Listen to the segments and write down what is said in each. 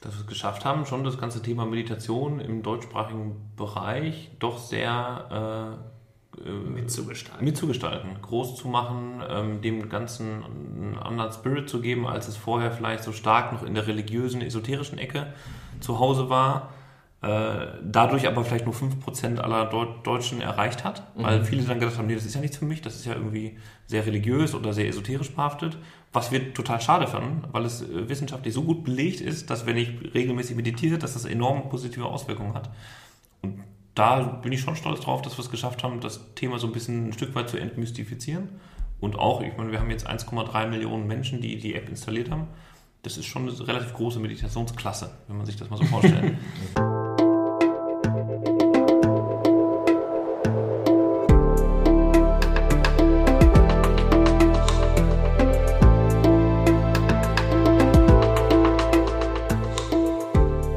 dass wir es geschafft haben, schon das ganze Thema Meditation im deutschsprachigen Bereich doch sehr äh, mitzugestalten. mitzugestalten, groß zu machen, ähm, dem Ganzen einen anderen Spirit zu geben, als es vorher vielleicht so stark noch in der religiösen, esoterischen Ecke zu Hause war. Äh, dadurch aber vielleicht nur 5% aller Deutschen erreicht hat, weil mhm. viele dann gedacht haben, nee, das ist ja nichts für mich, das ist ja irgendwie sehr religiös oder sehr esoterisch behaftet, was wir total schade fanden, weil es äh, wissenschaftlich so gut belegt ist, dass wenn ich regelmäßig meditiere, dass das enorm positive Auswirkungen hat. Und da bin ich schon stolz drauf, dass wir es geschafft haben, das Thema so ein bisschen ein Stück weit zu entmystifizieren. Und auch, ich meine, wir haben jetzt 1,3 Millionen Menschen, die die App installiert haben. Das ist schon eine relativ große Meditationsklasse, wenn man sich das mal so vorstellt.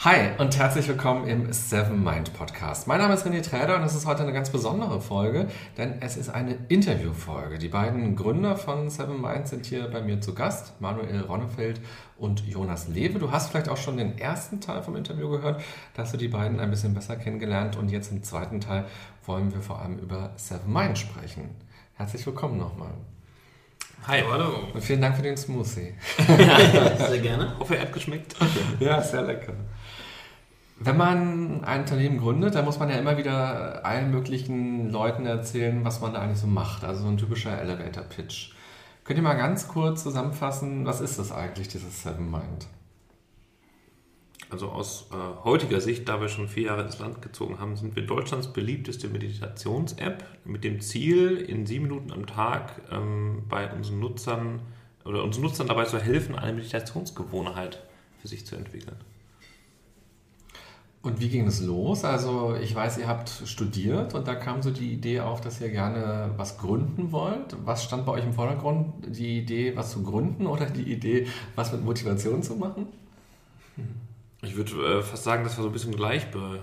Hi und herzlich willkommen im Seven Mind Podcast. Mein Name ist René Träder und es ist heute eine ganz besondere Folge, denn es ist eine Interviewfolge. Die beiden Gründer von Seven Mind sind hier bei mir zu Gast, Manuel Ronnefeld und Jonas Lewe. Du hast vielleicht auch schon den ersten Teil vom Interview gehört, da hast du die beiden ein bisschen besser kennengelernt und jetzt im zweiten Teil wollen wir vor allem über Seven Mind sprechen. Herzlich willkommen nochmal. Hi. Hallo. Und vielen Dank für den Smoothie. ja, sehr gerne. Hoffe, er hat geschmeckt. Ja, sehr lecker. Wenn man ein Unternehmen gründet, dann muss man ja immer wieder allen möglichen Leuten erzählen, was man da eigentlich so macht. Also so ein typischer Elevator-Pitch. Könnt ihr mal ganz kurz zusammenfassen, was ist das eigentlich, dieses Seven Mind? Also aus äh, heutiger Sicht, da wir schon vier Jahre ins Land gezogen haben, sind wir Deutschlands beliebteste Meditations-App mit dem Ziel, in sieben Minuten am Tag ähm, bei unseren Nutzern oder unseren Nutzern dabei zu helfen, eine Meditationsgewohnheit für sich zu entwickeln. Und wie ging es los? Also ich weiß, ihr habt studiert und da kam so die Idee auf, dass ihr gerne was gründen wollt. Was stand bei euch im Vordergrund? Die Idee, was zu gründen oder die Idee, was mit Motivation zu machen? Hm. Ich würde äh, fast sagen, das war so ein bisschen gleichbe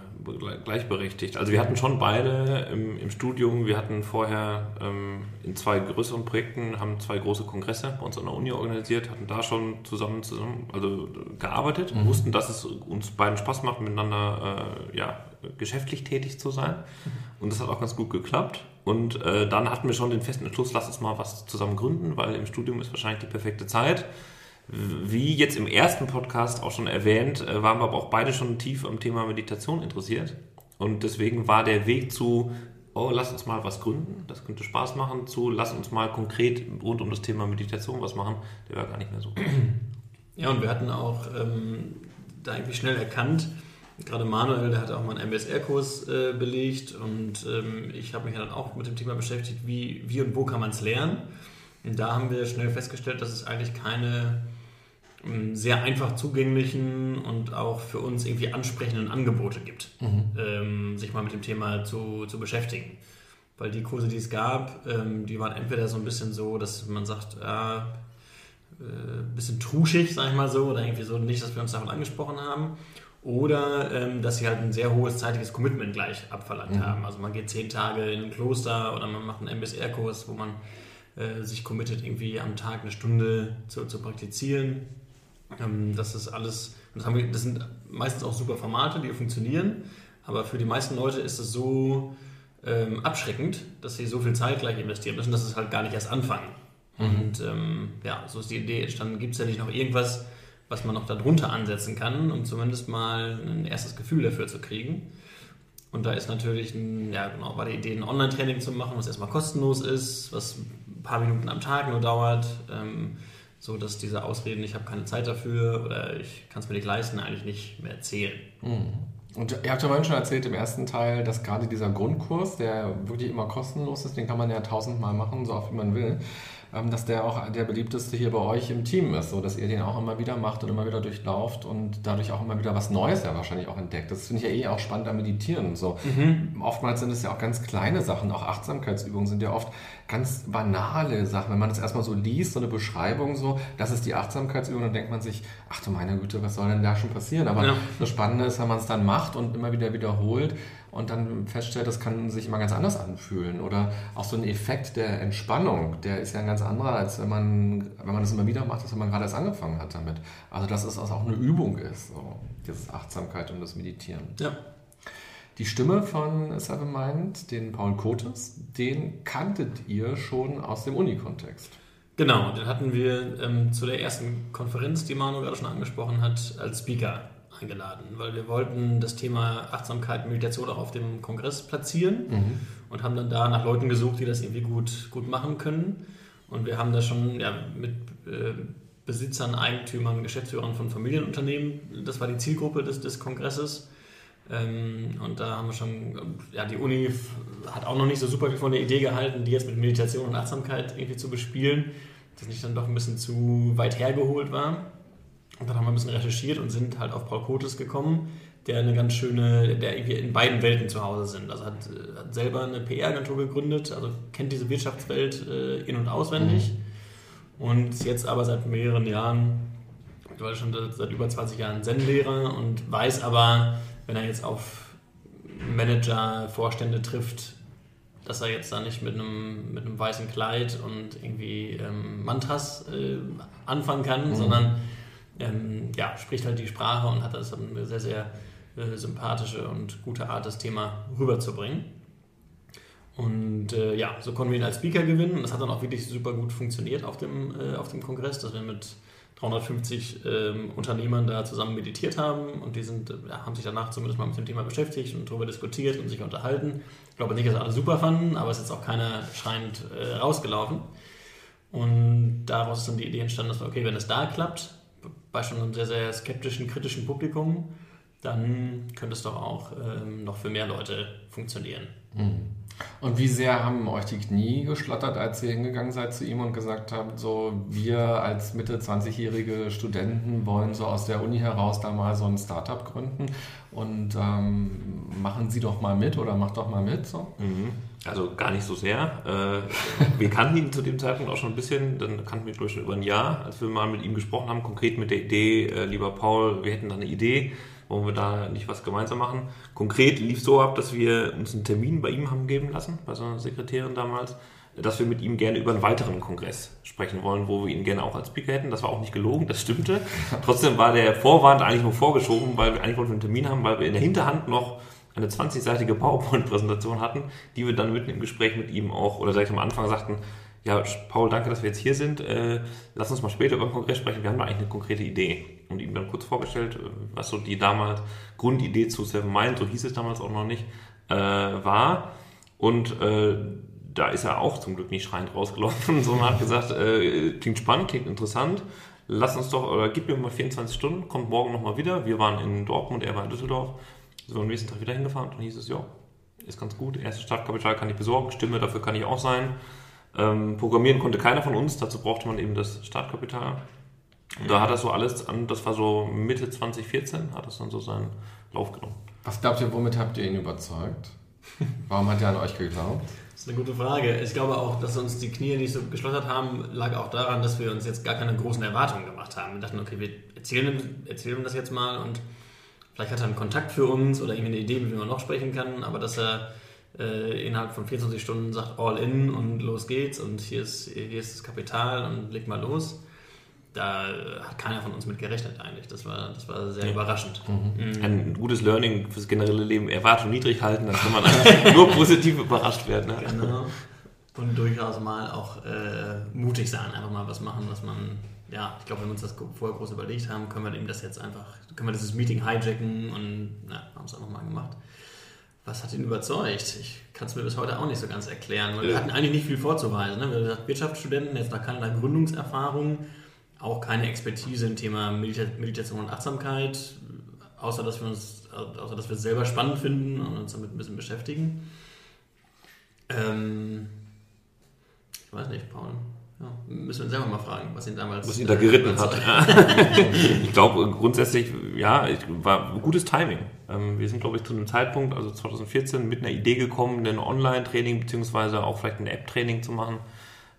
gleichberechtigt. Also wir hatten schon beide im, im Studium, wir hatten vorher ähm, in zwei größeren Projekten, haben zwei große Kongresse bei uns an der Uni organisiert, hatten da schon zusammen, zusammen also gearbeitet, mhm. wussten, dass es uns beiden Spaß macht, miteinander äh, ja, geschäftlich tätig zu sein. Mhm. Und das hat auch ganz gut geklappt. Und äh, dann hatten wir schon den festen Entschluss, lass uns mal was zusammen gründen, weil im Studium ist wahrscheinlich die perfekte Zeit. Wie jetzt im ersten Podcast auch schon erwähnt, äh, waren wir aber auch beide schon tief am Thema Meditation interessiert. Und deswegen war der Weg zu, oh, lass uns mal was gründen, das könnte Spaß machen, zu, lass uns mal konkret rund um das Thema Meditation was machen, der war gar nicht mehr so. Ja, und wir hatten auch ähm, da irgendwie schnell erkannt, gerade Manuel, der hat auch mal einen MBSR-Kurs äh, belegt und ähm, ich habe mich dann auch mit dem Thema beschäftigt, wie, wie und wo kann man es lernen. Und da haben wir schnell festgestellt, dass es eigentlich keine sehr einfach zugänglichen und auch für uns irgendwie ansprechenden Angebote gibt, mhm. ähm, sich mal mit dem Thema zu, zu beschäftigen. Weil die Kurse, die es gab, ähm, die waren entweder so ein bisschen so, dass man sagt, ja, äh, bisschen truschig, sag ich mal so, oder irgendwie so nicht, dass wir uns davon angesprochen haben. Oder ähm, dass sie halt ein sehr hohes zeitliches Commitment gleich abverlangt mhm. haben. Also man geht zehn Tage in ein Kloster oder man macht einen MBSR-Kurs, wo man äh, sich committet, irgendwie am Tag eine Stunde zu, zu praktizieren ähm, das ist alles, das, wir, das, sind meistens auch super Formate, die funktionieren, aber für die meisten Leute ist es so ähm, abschreckend, dass sie so viel Zeit gleich investieren müssen, dass es halt gar nicht erst anfangen. Mhm. Und ähm, ja, so ist die Idee entstanden, gibt es ja nicht noch irgendwas, was man noch darunter ansetzen kann, um zumindest mal ein erstes Gefühl dafür zu kriegen. Und da ist natürlich, ein, ja genau, war die Idee, ein Online-Training zu machen, was erstmal kostenlos ist, was ein paar Minuten am Tag nur dauert. Ähm, so dass diese Ausreden, ich habe keine Zeit dafür oder ich kann es mir nicht leisten, eigentlich nicht mehr zählen. Mhm. Und ihr habt ja vorhin schon erzählt im ersten Teil, dass gerade dieser Grundkurs, der wirklich immer kostenlos ist, den kann man ja tausendmal machen, so oft wie man will. Ähm, dass der auch der beliebteste hier bei euch im Team ist, so dass ihr den auch immer wieder macht und immer wieder durchlauft und dadurch auch immer wieder was Neues ja wahrscheinlich auch entdeckt. Das finde ich ja eh auch spannend am Meditieren. So. Mhm. Oftmals sind es ja auch ganz kleine Sachen, auch Achtsamkeitsübungen sind ja oft ganz banale Sachen. Wenn man das erstmal so liest, so eine Beschreibung so, das ist die Achtsamkeitsübung, dann denkt man sich, ach du meine Güte, was soll denn da schon passieren? Aber ja. das Spannende ist, wenn man es dann macht und immer wieder wiederholt, und dann feststellt, das kann sich immer ganz anders anfühlen. Oder auch so ein Effekt der Entspannung, der ist ja ein ganz anderer, als wenn man, wenn man das immer wieder macht, als wenn man gerade erst angefangen hat damit. Also dass es auch eine Übung ist, so, dieses Achtsamkeit und das Meditieren. Ja. Die Stimme von Seven Mind, den Paul Kotes, den kanntet ihr schon aus dem Uni-Kontext. Genau, den hatten wir ähm, zu der ersten Konferenz, die Manu gerade schon angesprochen hat, als Speaker eingeladen, weil wir wollten das Thema Achtsamkeit, Meditation auch auf dem Kongress platzieren mhm. und haben dann da nach Leuten gesucht, die das irgendwie gut, gut machen können. Und wir haben da schon ja, mit äh, Besitzern, Eigentümern, Geschäftsführern von Familienunternehmen, das war die Zielgruppe des, des Kongresses. Ähm, und da haben wir schon, ja, die Uni hat auch noch nicht so super viel von der Idee gehalten, die jetzt mit Meditation und Achtsamkeit irgendwie zu bespielen, das nicht dann doch ein bisschen zu weit hergeholt war. Und dann haben wir ein bisschen recherchiert und sind halt auf Paul Kotes gekommen, der eine ganz schöne, der irgendwie in beiden Welten zu Hause sind. Also hat, hat selber eine PR-Agentur gegründet, also kennt diese Wirtschaftswelt äh, in- und auswendig. Mhm. Und jetzt aber seit mehreren Jahren, war schon seit über 20 Jahren Zen-Lehrer und weiß aber, wenn er jetzt auf Manager, Vorstände trifft, dass er jetzt da nicht mit einem, mit einem weißen Kleid und irgendwie ähm, Mantras äh, anfangen kann, mhm. sondern ähm, ja, spricht halt die Sprache und hat das eine sehr, sehr äh, sympathische und gute Art, das Thema rüberzubringen. Und äh, ja, so konnten wir ihn als Speaker gewinnen und das hat dann auch wirklich super gut funktioniert auf dem, äh, auf dem Kongress, dass wir mit 350 ähm, Unternehmern da zusammen meditiert haben und die sind, äh, haben sich danach zumindest mal mit dem Thema beschäftigt und darüber diskutiert und sich unterhalten. Ich glaube nicht, dass alle super fanden, aber es ist jetzt auch keiner schreiend äh, rausgelaufen. Und daraus ist dann die Idee entstanden, dass wir, okay, wenn es da klappt, bei schon einem sehr, sehr skeptischen, kritischen Publikum, dann könnte es doch auch ähm, noch für mehr Leute funktionieren. Mhm. Und wie sehr haben euch die Knie geschlottert, als ihr hingegangen seid zu ihm und gesagt habt, so wir als Mitte 20-jährige Studenten wollen so aus der Uni heraus da mal so ein Startup gründen und ähm, machen Sie doch mal mit oder macht doch mal mit so? Mhm. Also gar nicht so sehr. Äh, wir kannten ihn zu dem Zeitpunkt auch schon ein bisschen, dann kannten wir, glaube ich, schon über ein Jahr, als wir mal mit ihm gesprochen haben, konkret mit der Idee, äh, lieber Paul, wir hätten da eine Idee, wollen wir da nicht was gemeinsam machen. Konkret lief so ab, dass wir uns einen Termin bei ihm haben geben lassen, bei seiner Sekretärin damals, dass wir mit ihm gerne über einen weiteren Kongress sprechen wollen, wo wir ihn gerne auch als Speaker hätten. Das war auch nicht gelogen, das stimmte. Trotzdem war der Vorwand eigentlich nur vorgeschoben, weil wir eigentlich wollten einen Termin haben, weil wir in der Hinterhand noch eine 20-seitige PowerPoint-Präsentation hatten, die wir dann mitten im Gespräch mit ihm auch, oder ich am Anfang sagten, ja, Paul, danke, dass wir jetzt hier sind. Äh, lass uns mal später über den Kongress sprechen. Wir haben da eigentlich eine konkrete Idee. Und ihm dann kurz vorgestellt, äh, was so die damals Grundidee zu Seven Mind, so hieß es damals auch noch nicht, äh, war. Und äh, da ist er auch zum Glück nicht schreiend rausgelaufen, sondern hat gesagt, äh, klingt spannend, klingt interessant. Lass uns doch, oder gib mir mal 24 Stunden, kommt morgen nochmal wieder. Wir waren in Dortmund, er war in Düsseldorf. Wir am nächsten Tag wieder hingefahren und dann hieß es, ja, ist ganz gut. Erstes Startkapital kann ich besorgen, Stimme dafür kann ich auch sein. Ähm, programmieren konnte keiner von uns, dazu brauchte man eben das Startkapital. Und da hat das so alles an, das war so Mitte 2014, hat das dann so seinen Lauf genommen. Was glaubt ihr, womit habt ihr ihn überzeugt? Warum hat er an euch geglaubt? Das ist eine gute Frage. Ich glaube auch, dass uns die Knie nicht so geschlottert haben, lag auch daran, dass wir uns jetzt gar keine großen Erwartungen gemacht haben. Wir dachten, okay, wir erzählen ihm, erzählen ihm das jetzt mal und vielleicht hat er einen Kontakt für uns oder irgendwie eine Idee, mit wem man noch sprechen kann, aber dass er äh, innerhalb von 24 Stunden sagt all in und los geht's und hier ist, hier ist das Kapital und leg mal los. Da hat keiner von uns mit gerechnet eigentlich. Das war, das war sehr ja. überraschend. Mhm. Mhm. Ein gutes Learning fürs generelle Leben. Erwartung niedrig halten, dann kann man nur positiv überrascht werden. Ne? Genau. Und durchaus mal auch äh, mutig sein, einfach mal was machen, was man ja, ich glaube, wenn wir uns das vorher groß überlegt haben, können wir eben das jetzt einfach, können wir dieses Meeting hijacken und ja, haben es einfach mal gemacht. Was hat ihn überzeugt? Ich kann es mir bis heute auch nicht so ganz erklären, weil wir hatten eigentlich nicht viel vorzuweisen. Ne? Wir sind Wirtschaftsstudenten, jetzt noch keine Gründungserfahrung, auch keine Expertise im Thema Meditation und Achtsamkeit, außer dass wir uns, außer dass wir es selber spannend finden und uns damit ein bisschen beschäftigen. Ähm, ich weiß nicht, Paul. Müssen wir selber mal fragen, was ihn damals. Was ihn da geritten hat. ich glaube grundsätzlich, ja, war gutes Timing. Ähm, wir sind, glaube ich, zu einem Zeitpunkt, also 2014, mit einer Idee gekommen, ein Online-Training beziehungsweise auch vielleicht ein App-Training zu machen.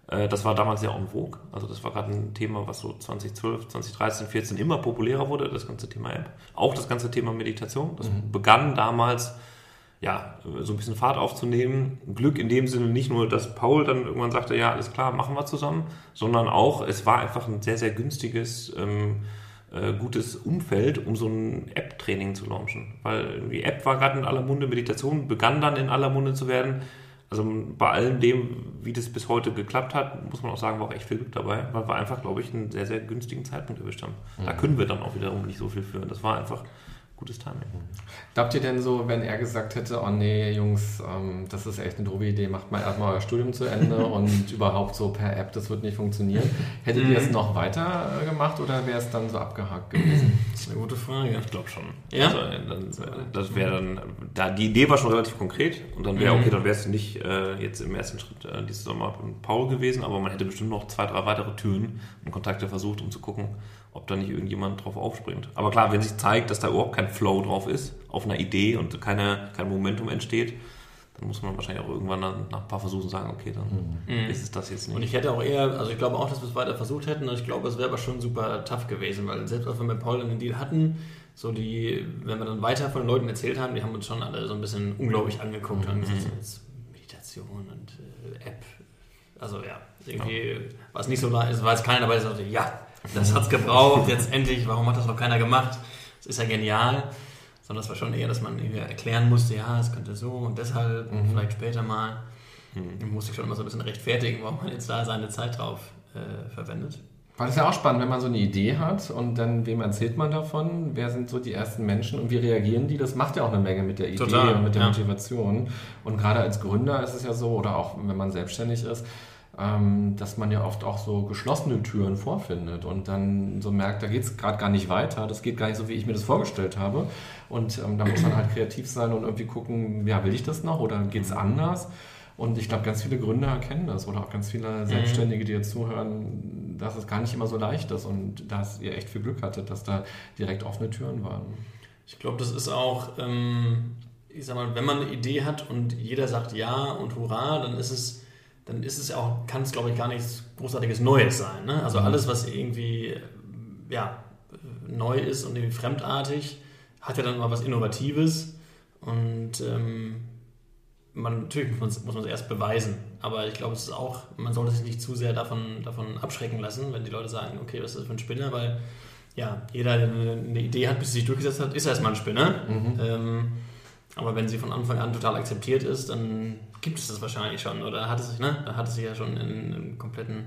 Äh, das war damals ja en vogue. Also das war gerade ein Thema, was so 2012, 2013, 2014 immer populärer wurde, das ganze Thema App. Auch das ganze Thema Meditation. Das mhm. begann damals ja, so ein bisschen Fahrt aufzunehmen. Glück in dem Sinne nicht nur, dass Paul dann irgendwann sagte, ja, alles klar, machen wir zusammen, sondern auch, es war einfach ein sehr, sehr günstiges, ähm, äh, gutes Umfeld, um so ein App-Training zu launchen. Weil die App war gerade in aller Munde, Meditation begann dann in aller Munde zu werden. Also bei allem dem, wie das bis heute geklappt hat, muss man auch sagen, war auch echt viel Glück dabei, weil wir einfach, glaube ich, einen sehr, sehr günstigen Zeitpunkt erwischt haben. Mhm. Da können wir dann auch wiederum nicht so viel führen. Das war einfach gutes Timing. Glaubt ihr denn so, wenn er gesagt hätte, oh nee, Jungs, ähm, das ist echt eine doofe Idee, macht mal erstmal euer Studium zu Ende und überhaupt so per App, das wird nicht funktionieren. Hättet ihr es mhm. noch weiter äh, gemacht oder wäre es dann so abgehakt gewesen? Das ist eine gute Frage. Ich glaube schon. Ja? Also, dann, das wäre dann, da, die Idee war schon relativ konkret und dann wäre, mhm. okay, dann wäre es nicht äh, jetzt im ersten Schritt äh, dieses Sommer mit Paul gewesen, aber man hätte bestimmt noch zwei, drei weitere Türen und Kontakte versucht, um zu gucken, ob da nicht irgendjemand drauf aufspringt. Aber klar, wenn sich zeigt, dass da überhaupt kein Flow drauf ist, auf einer Idee und keine, kein Momentum entsteht, dann muss man wahrscheinlich auch irgendwann nach ein paar Versuchen sagen, okay, dann mhm. ist es das jetzt nicht. Und ich hätte auch eher, also ich glaube auch, dass wir es weiter versucht hätten und ich glaube, es wäre aber schon super tough gewesen, weil selbst als wir mit Paul einen Deal hatten, so die, wenn wir dann weiter von den Leuten erzählt haben, die haben uns schon alle so ein bisschen unglaublich angeguckt mhm. und gesagt, jetzt Meditation und äh, App. Also ja, irgendwie ja. war es nicht so, es war jetzt keiner dabei, der sagte, ja, das hat es gebraucht, jetzt endlich, warum hat das noch keiner gemacht? Das ist ja genial. Sondern es war schon eher, dass man erklären musste, ja, es könnte so und deshalb, mhm. vielleicht später mal. Mhm. musste ich schon immer so ein bisschen rechtfertigen, warum man jetzt da seine Zeit drauf äh, verwendet. Weil es ja auch spannend, wenn man so eine Idee hat und dann wem erzählt man davon, wer sind so die ersten Menschen und wie reagieren die, das macht ja auch eine Menge mit der Idee Total, und mit der ja. Motivation. Und gerade als Gründer ist es ja so, oder auch wenn man selbstständig ist, ähm, dass man ja oft auch so geschlossene Türen vorfindet und dann so merkt, da geht es gerade gar nicht weiter, das geht gar nicht so, wie ich mir das vorgestellt habe. Und ähm, da muss man halt kreativ sein und irgendwie gucken, ja, will ich das noch oder geht es anders? Und ich glaube, ganz viele Gründer erkennen das oder auch ganz viele mhm. Selbstständige, die jetzt zuhören, dass es gar nicht immer so leicht ist und dass ihr echt viel Glück hattet, dass da direkt offene Türen waren. Ich glaube, das ist auch, ähm, ich sag mal, wenn man eine Idee hat und jeder sagt ja und hurra, dann ist es dann ist es auch, kann es glaube ich gar nichts großartiges Neues sein. Ne? Also mhm. alles, was irgendwie ja, neu ist und irgendwie fremdartig, hat ja dann mal was Innovatives und ähm, man, natürlich muss man es erst beweisen, aber ich glaube, es ist auch, man sollte sich nicht zu sehr davon, davon abschrecken lassen, wenn die Leute sagen, okay, was ist das für ein Spinner, weil ja, jeder, der eine Idee hat, bis sie sich durchgesetzt hat, ist erstmal ein Spinner. Mhm. Ähm, aber wenn sie von Anfang an total akzeptiert ist, dann gibt es das wahrscheinlich schon. Oder hat es sich, ne? Da hat es sich ja schon in einem kompletten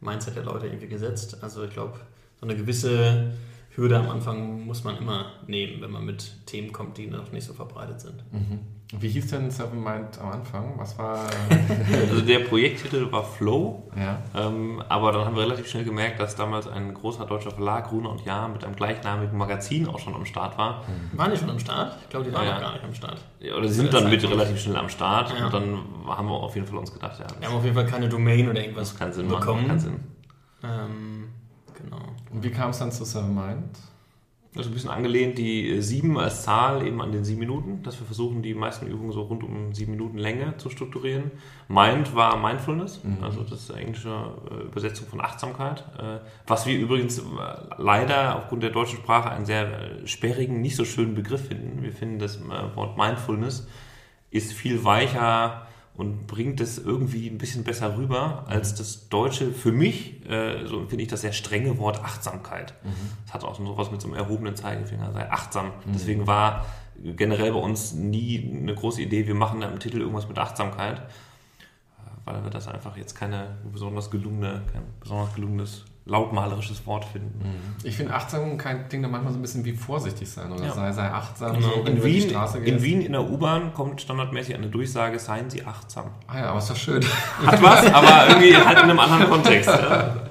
Mindset der Leute irgendwie gesetzt. Also ich glaube, so eine gewisse Hürde am Anfang muss man immer nehmen, wenn man mit Themen kommt, die noch nicht so verbreitet sind. Mhm. Wie hieß denn Seven Mind am Anfang? Was war. also der Projekttitel war Flow, ja. ähm, aber dann haben wir relativ schnell gemerkt, dass damals ein großer deutscher Verlag, Rune und Jahr, mit einem gleichnamigen Magazin auch schon am Start war. Mhm. Waren die schon am Start? Ich glaube, die waren ja. noch gar nicht am Start. Ja, oder sie sind dann mit relativ schnell am Start und dann haben wir auf jeden Fall uns gedacht, ja. Wir haben auf jeden Fall keine Domain oder irgendwas das keinen Sinn bekommen. Keinen Sinn. Ähm, genau. Und wie kam es dann zu Seven Mind? Also ein bisschen angelehnt die sieben als Zahl eben an den sieben Minuten, dass wir versuchen, die meisten Übungen so rund um sieben Minuten Länge zu strukturieren. Mind war Mindfulness, mhm. also das ist englische äh, Übersetzung von Achtsamkeit, äh, was wir übrigens äh, leider aufgrund der deutschen Sprache einen sehr sperrigen, nicht so schönen Begriff finden. Wir finden das Wort Mindfulness ist viel weicher, und bringt es irgendwie ein bisschen besser rüber als das deutsche, für mich, äh, so finde ich das sehr strenge Wort Achtsamkeit. Mhm. Das hat auch so was mit so einem erhobenen Zeigefinger, sei achtsam. Mhm. Deswegen war generell bei uns nie eine große Idee, wir machen da im Titel irgendwas mit Achtsamkeit, äh, weil wir das einfach jetzt keine besonders gelungene, kein besonders gelungenes lautmalerisches Wort finden. Ich finde Achtsamkeit klingt da manchmal so ein bisschen wie vorsichtig sein oder ja. sei, sei achtsam, genau. so, in, Wien, in Wien in der U-Bahn kommt standardmäßig eine Durchsage, seien Sie achtsam. Ah ja, aber ist doch schön. Hat was, aber irgendwie halt in einem anderen Kontext. Ja.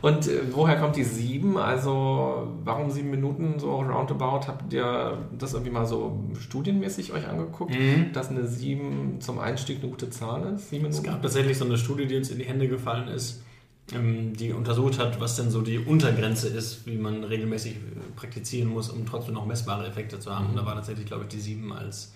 Und äh, woher kommt die sieben? Also warum sieben Minuten so roundabout? Habt ihr das irgendwie mal so studienmäßig euch angeguckt, mhm. dass eine sieben zum Einstieg eine gute Zahl ist? Sieben Minuten? Es gab tatsächlich so eine Studie, die uns in die Hände gefallen ist die untersucht hat, was denn so die Untergrenze ist, wie man regelmäßig äh, praktizieren muss, um trotzdem noch messbare Effekte zu haben. Mhm. Und da war tatsächlich, glaube ich, die sieben als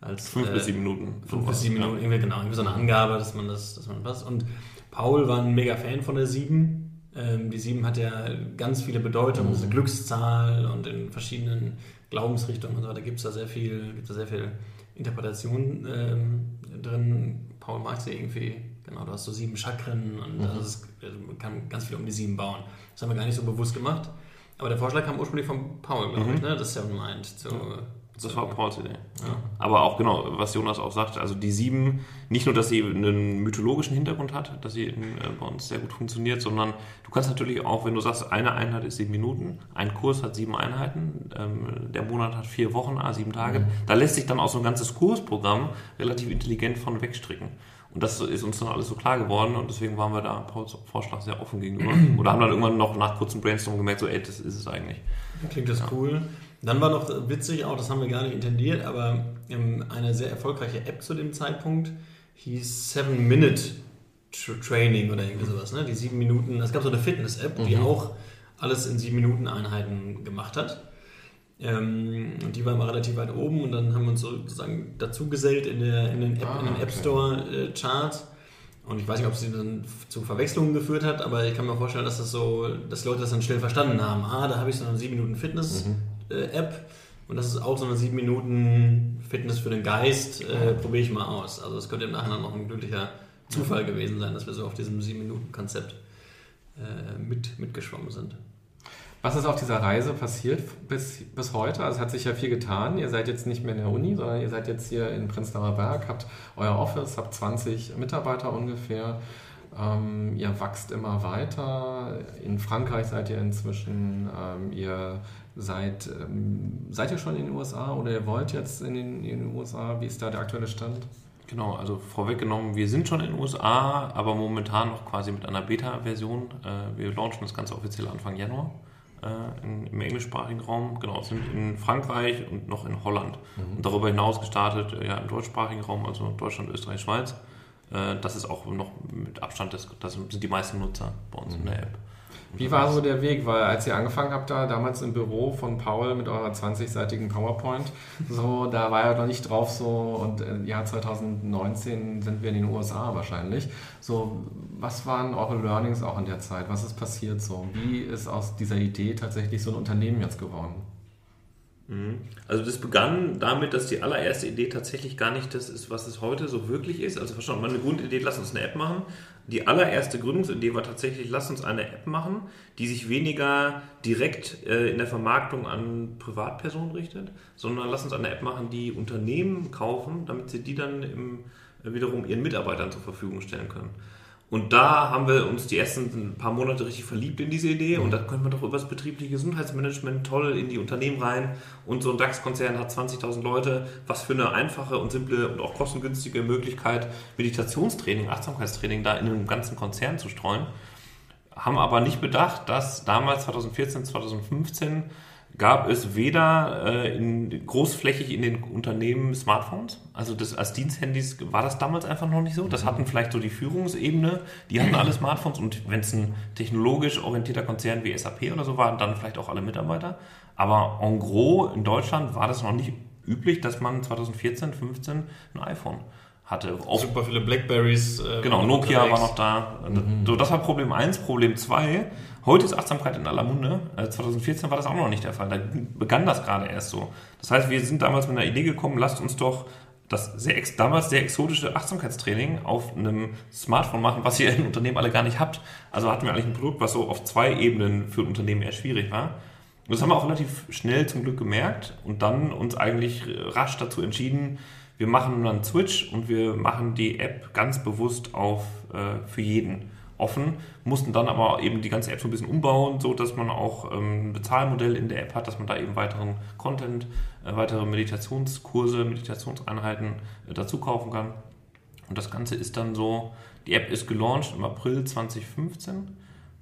als fünf äh, bis sieben Minuten. Fünf bis sieben Minuten, irgendwie genau, irgendwie so eine Angabe, dass man das, dass man passt. Und Paul war ein mega Fan von der sieben. Ähm, die sieben hat ja ganz viele Bedeutungen, mhm. eine Glückszahl und in verschiedenen Glaubensrichtungen und so, da gibt es da sehr viel, gibt's da sehr viel Interpretation ähm, drin. Paul mag sie irgendwie, genau, du hast so sieben Chakren und mhm. also ist, man kann ganz viel um die sieben bauen. Das haben wir gar nicht so bewusst gemacht. Aber der Vorschlag kam ursprünglich von Paul, glaube mhm. ich, ne? das Seven Mind. So, ja. Das war Pauls Idee. Ja. Aber auch genau, was Jonas auch sagt, also die sieben, nicht nur, dass sie einen mythologischen Hintergrund hat, dass sie in, äh, bei uns sehr gut funktioniert, sondern du kannst natürlich auch, wenn du sagst, eine Einheit ist sieben Minuten, ein Kurs hat sieben Einheiten, ähm, der Monat hat vier Wochen, a sieben Tage, mhm. da lässt sich dann auch so ein ganzes Kursprogramm relativ intelligent von wegstricken. Und das ist uns dann alles so klar geworden und deswegen waren wir da Pauls Vorschlag sehr offen gegenüber. Oder haben dann irgendwann noch nach kurzem Brainstorm gemerkt, so, ey, das ist es eigentlich. Klingt das ja. cool. Dann war noch witzig auch, das haben wir gar nicht intendiert, aber ähm, eine sehr erfolgreiche App zu dem Zeitpunkt hieß Seven Minute Training oder irgendwie sowas. Ne? Die sieben Minuten, es gab so eine Fitness-App, mhm. die auch alles in sieben Minuten Einheiten gemacht hat. Ähm, und die war immer relativ weit oben und dann haben wir uns sozusagen dazu gesellt in, der, in den App, ah, in den App Store äh, Chart. Und ich weiß nicht, ob sie dann zu Verwechslungen geführt hat, aber ich kann mir vorstellen, dass das so, dass Leute das dann schnell verstanden haben. Ah, da habe ich so eine 7 Minuten Fitness mhm. äh, App und das ist auch so eine 7 Minuten Fitness für den Geist. Äh, Probiere ich mal aus. Also es könnte im Nachhinein noch ein glücklicher Zufall gewesen sein, dass wir so auf diesem 7 Minuten Konzept äh, mit, mitgeschwommen sind. Was ist auf dieser Reise passiert bis, bis heute? Also es hat sich ja viel getan. Ihr seid jetzt nicht mehr in der Uni, sondern ihr seid jetzt hier in Prenzlauer Berg, habt euer Office, habt 20 Mitarbeiter ungefähr. Ähm, ihr wächst immer weiter. In Frankreich seid ihr inzwischen. Ähm, ihr seid, ähm, seid ihr schon in den USA oder ihr wollt jetzt in den, in den USA? Wie ist da der aktuelle Stand? Genau, also vorweggenommen, wir sind schon in den USA, aber momentan noch quasi mit einer Beta-Version. Äh, wir launchen das Ganze offiziell Anfang Januar äh, in, im englischsprachigen Raum, genau, sind in Frankreich und noch in Holland. Mhm. Und darüber hinaus gestartet äh, ja, im deutschsprachigen Raum, also Deutschland, Österreich, Schweiz. Äh, das ist auch noch mit Abstand, das, das sind die meisten Nutzer bei uns mhm. in der App. Wie war so der Weg? Weil als ihr angefangen habt da damals im Büro von Paul mit eurer 20-seitigen PowerPoint, so da war ja noch nicht drauf so und im Jahr 2019 sind wir in den USA wahrscheinlich. So, was waren eure Learnings auch in der Zeit? Was ist passiert so? Wie ist aus dieser Idee tatsächlich so ein Unternehmen jetzt geworden? Mhm. Also das begann damit, dass die allererste Idee tatsächlich gar nicht das ist, was es heute so wirklich ist. Also verstanden, meine Grundidee, lass uns eine App machen. Die allererste Gründungsidee war tatsächlich, lass uns eine App machen, die sich weniger direkt äh, in der Vermarktung an Privatpersonen richtet, sondern lass uns eine App machen, die Unternehmen kaufen, damit sie die dann im, äh, wiederum ihren Mitarbeitern zur Verfügung stellen können. Und da haben wir uns die ersten paar Monate richtig verliebt in diese Idee und da könnte man doch über das betriebliche Gesundheitsmanagement toll in die Unternehmen rein und so ein DAX-Konzern hat 20.000 Leute. Was für eine einfache und simple und auch kostengünstige Möglichkeit, Meditationstraining, Achtsamkeitstraining da in einem ganzen Konzern zu streuen. Haben aber nicht bedacht, dass damals 2014, 2015 gab es weder äh, in, großflächig in den Unternehmen Smartphones, also das, als Diensthandys war das damals einfach noch nicht so. Das hatten vielleicht so die Führungsebene, die hatten alle Smartphones und wenn es ein technologisch orientierter Konzern wie SAP oder so war, dann vielleicht auch alle Mitarbeiter. Aber en gros in Deutschland war das noch nicht üblich, dass man 2014, 15 ein iPhone hatte. Auch, Super viele Blackberries. Äh, genau, Nokia war noch da. Mhm. So, das war Problem 1. Problem 2 Heute ist Achtsamkeit in aller Munde. 2014 äh, war das auch noch nicht der Fall. Da begann das gerade erst so. Das heißt, wir sind damals mit einer Idee gekommen, lasst uns doch das sehr, damals sehr exotische Achtsamkeitstraining auf einem Smartphone machen, was ihr im Unternehmen alle gar nicht habt. Also hatten wir eigentlich ein Produkt, was so auf zwei Ebenen für ein Unternehmen eher schwierig war. Und das haben wir auch relativ schnell zum Glück gemerkt und dann uns eigentlich rasch dazu entschieden, wir machen dann Switch und wir machen die App ganz bewusst auf äh, für jeden offen, mussten dann aber eben die ganze App so ein bisschen umbauen, so dass man auch ähm, ein Bezahlmodell in der App hat, dass man da eben weiteren Content, äh, weitere Meditationskurse, Meditationseinheiten äh, dazu kaufen kann. Und das Ganze ist dann so, die App ist gelauncht im April 2015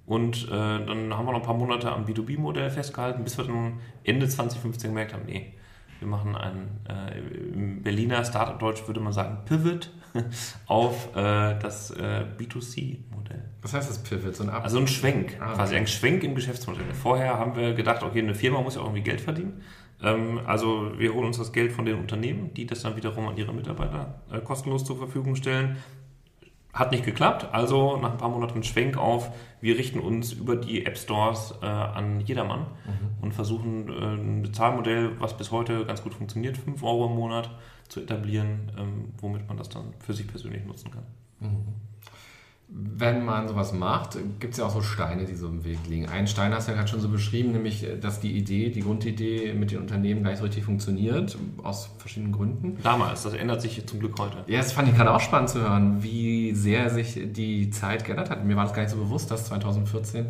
und äh, dann haben wir noch ein paar Monate am B2B-Modell festgehalten, bis wir dann Ende 2015 gemerkt haben, nee, wir machen ein, äh, im Berliner Startup-Deutsch würde man sagen, Pivot auf äh, das äh, B2C-Modell. Was heißt das Pivot? So ein Ab also ein Schwenk, ah, quasi ein Schwenk im Geschäftsmodell. Vorher haben wir gedacht, okay, eine Firma muss ja auch irgendwie Geld verdienen. Ähm, also wir holen uns das Geld von den Unternehmen, die das dann wiederum an ihre Mitarbeiter äh, kostenlos zur Verfügung stellen hat nicht geklappt, also nach ein paar Monaten Schwenk auf, wir richten uns über die App Stores äh, an jedermann mhm. und versuchen äh, ein Bezahlmodell, was bis heute ganz gut funktioniert, 5 Euro im Monat zu etablieren, ähm, womit man das dann für sich persönlich nutzen kann. Mhm wenn man sowas macht, gibt es ja auch so Steine, die so im Weg liegen. Einen Stein hast du ja gerade schon so beschrieben, nämlich, dass die Idee, die Grundidee mit den Unternehmen gar nicht so richtig funktioniert, aus verschiedenen Gründen. Damals, das ändert sich zum Glück heute. Ja, das fand ich gerade auch spannend zu hören, wie sehr sich die Zeit geändert hat. Mir war das gar nicht so bewusst, dass 2014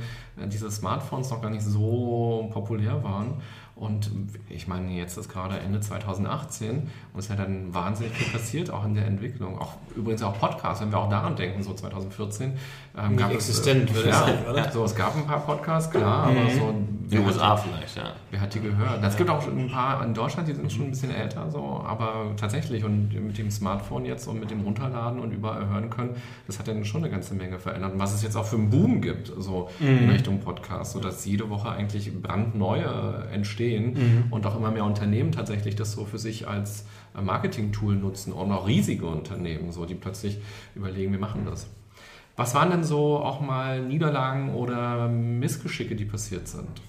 diese Smartphones noch gar nicht so populär waren. Und ich meine, jetzt ist gerade Ende 2018 und es ist ja dann wahnsinnig viel passiert, auch in der Entwicklung. Auch, übrigens auch Podcasts, wenn wir auch daran denken, so 2014. Ähm, gab existent, es, würde ja, sagen, oder? So, es gab ein paar Podcasts, klar, mhm. aber so. In den USA vielleicht, ja. Wer hat die gehört? Es gibt auch ein paar in Deutschland, die sind schon ein bisschen älter, so, aber tatsächlich und mit dem Smartphone jetzt und mit dem Runterladen und überall hören können, das hat dann schon eine ganze Menge verändert. Und was es jetzt auch für einen Boom gibt, so mhm. in Richtung Podcast, sodass jede Woche eigentlich brandneue entstehen entstehen mhm. und auch immer mehr Unternehmen tatsächlich das so für sich als äh, Marketing-Tool nutzen und auch riesige Unternehmen, so die plötzlich überlegen, wir machen das. Was waren denn so auch mal Niederlagen oder Missgeschicke, die passiert sind?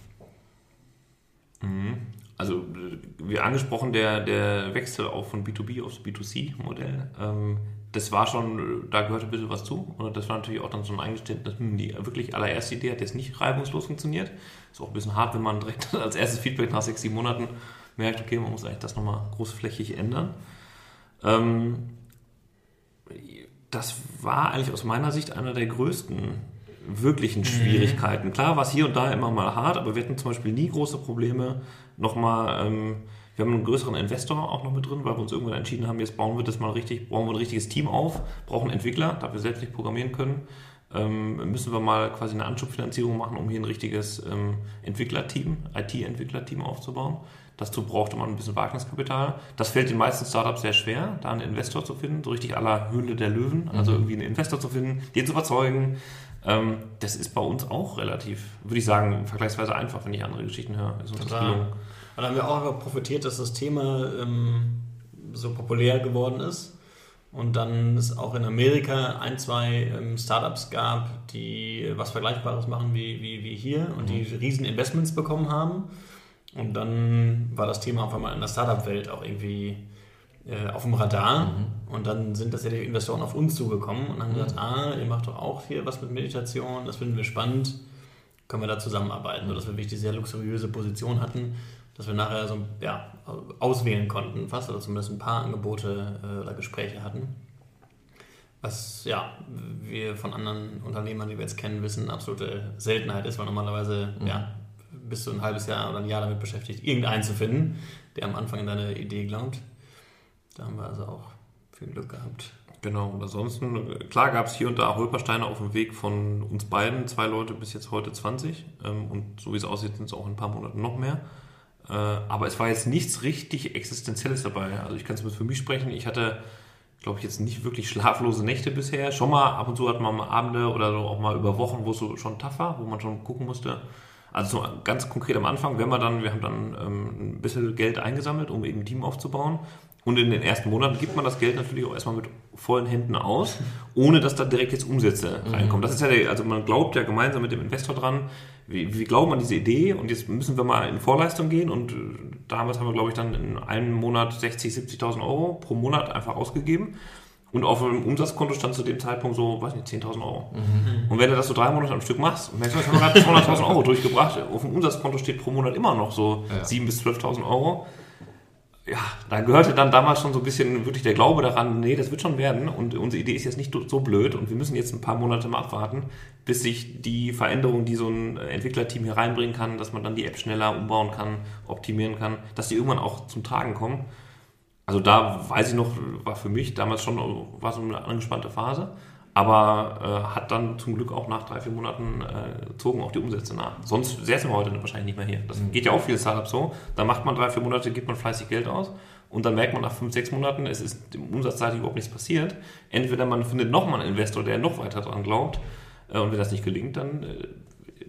Mhm. Also, wie angesprochen, der, der Wechsel auch von B2B aufs B2C-Modell. Ähm, das war schon, da gehörte ein bisschen was zu. Und das war natürlich auch dann so ein Eingeständnis, hm, die wirklich allererste Idee hat jetzt nicht reibungslos funktioniert. Ist auch ein bisschen hart, wenn man direkt als erstes Feedback nach sechs, sieben Monaten merkt, okay, man muss eigentlich das nochmal großflächig ändern. Ähm, das war eigentlich aus meiner Sicht einer der größten wirklichen mhm. Schwierigkeiten. Klar war es hier und da immer mal hart, aber wir hatten zum Beispiel nie große Probleme, nochmal ähm, wir haben einen größeren Investor auch noch mit drin, weil wir uns irgendwann entschieden haben, jetzt bauen wir das mal richtig, bauen wir ein richtiges Team auf, brauchen Entwickler, da wir selbst nicht programmieren können. Ähm, müssen wir mal quasi eine Anschubfinanzierung machen, um hier ein richtiges ähm, Entwicklerteam, IT-Entwicklerteam aufzubauen. Dazu brauchte man ein bisschen Wagniskapital. Das fällt den meisten Startups sehr schwer, da einen Investor zu finden, so richtig aller Höhle der Löwen, also mhm. irgendwie einen Investor zu finden, den zu überzeugen. Ähm, das ist bei uns auch relativ, würde ich sagen, vergleichsweise einfach, wenn ich andere Geschichten höre. Ist uns Total. und dann haben wir auch profitiert, dass das Thema ähm, so populär geworden ist. Und dann es auch in Amerika ein, zwei ähm, Startups gab, die was Vergleichbares machen wie, wie, wie hier und die mhm. riesen Investments bekommen haben. Und dann war das Thema auf einmal in der Startup-Welt auch irgendwie äh, auf dem Radar. Mhm. Und dann sind tatsächlich Investoren auf uns zugekommen und haben mhm. gesagt, ah, ihr macht doch auch hier was mit Meditation, das finden wir spannend, können wir da zusammenarbeiten. Sodass wir wirklich die sehr luxuriöse Position hatten, dass wir nachher so ja, auswählen konnten, fast oder zumindest ein paar Angebote äh, oder Gespräche hatten. Was ja, wir von anderen Unternehmern, die wir jetzt kennen, wissen, absolute Seltenheit ist, weil normalerweise mhm. ja, bist du ein halbes Jahr oder ein Jahr damit beschäftigt, irgendeinen zu finden, der am Anfang in deine Idee glaubt. Da haben wir also auch viel Glück gehabt. Genau, und ansonsten, klar gab es hier und da Holpersteine auf dem Weg von uns beiden, zwei Leute bis jetzt heute 20. Ähm, und so wie es aussieht, sind es auch in ein paar Monaten noch mehr. Äh, aber es war jetzt nichts richtig Existenzielles dabei. Also ich kann es für mich sprechen. Ich hatte, glaube ich, jetzt nicht wirklich schlaflose Nächte bisher. Schon mal, ab und zu hatten wir mal Abende oder so auch mal über Wochen, wo es so schon tough war, wo man schon gucken musste. Also so ganz konkret am Anfang, wenn wir dann, wir haben dann ähm, ein bisschen Geld eingesammelt, um eben ein Team aufzubauen. Und in den ersten Monaten gibt man das Geld natürlich auch erstmal mit vollen Händen aus, ohne dass da direkt jetzt Umsätze mhm. reinkommen. Das ist ja, der, also man glaubt ja gemeinsam mit dem Investor dran, wir, wir glauben an diese Idee und jetzt müssen wir mal in Vorleistung gehen und äh, damals haben wir, glaube ich, dann in einem Monat 60, 70.000 Euro pro Monat einfach ausgegeben. Und auf dem Umsatzkonto stand zu dem Zeitpunkt so, weiß nicht, 10.000 Euro. Mhm. Und wenn du das so drei Monate am Stück machst, merkst du, haben gerade 200.000 Euro durchgebracht. Auf dem Umsatzkonto steht pro Monat immer noch so ja. 7.000 bis 12.000 Euro ja, da gehörte dann damals schon so ein bisschen wirklich der Glaube daran, nee, das wird schon werden und unsere Idee ist jetzt nicht so blöd und wir müssen jetzt ein paar Monate mal abwarten, bis sich die Veränderung, die so ein Entwicklerteam hier reinbringen kann, dass man dann die App schneller umbauen kann, optimieren kann, dass die irgendwann auch zum Tragen kommen. Also da weiß ich noch, war für mich damals schon war so eine angespannte Phase aber äh, hat dann zum Glück auch nach drei, vier Monaten äh, zogen auch die Umsätze nach. Sonst säßen wir heute wahrscheinlich nicht mehr hier. Das geht ja auch viele Startups so. Da macht man drei, vier Monate, gibt man fleißig Geld aus und dann merkt man nach fünf, sechs Monaten, es ist im Umsatzseitig überhaupt nichts passiert. Entweder man findet nochmal einen Investor, der noch weiter dran glaubt äh, und wenn das nicht gelingt, dann äh,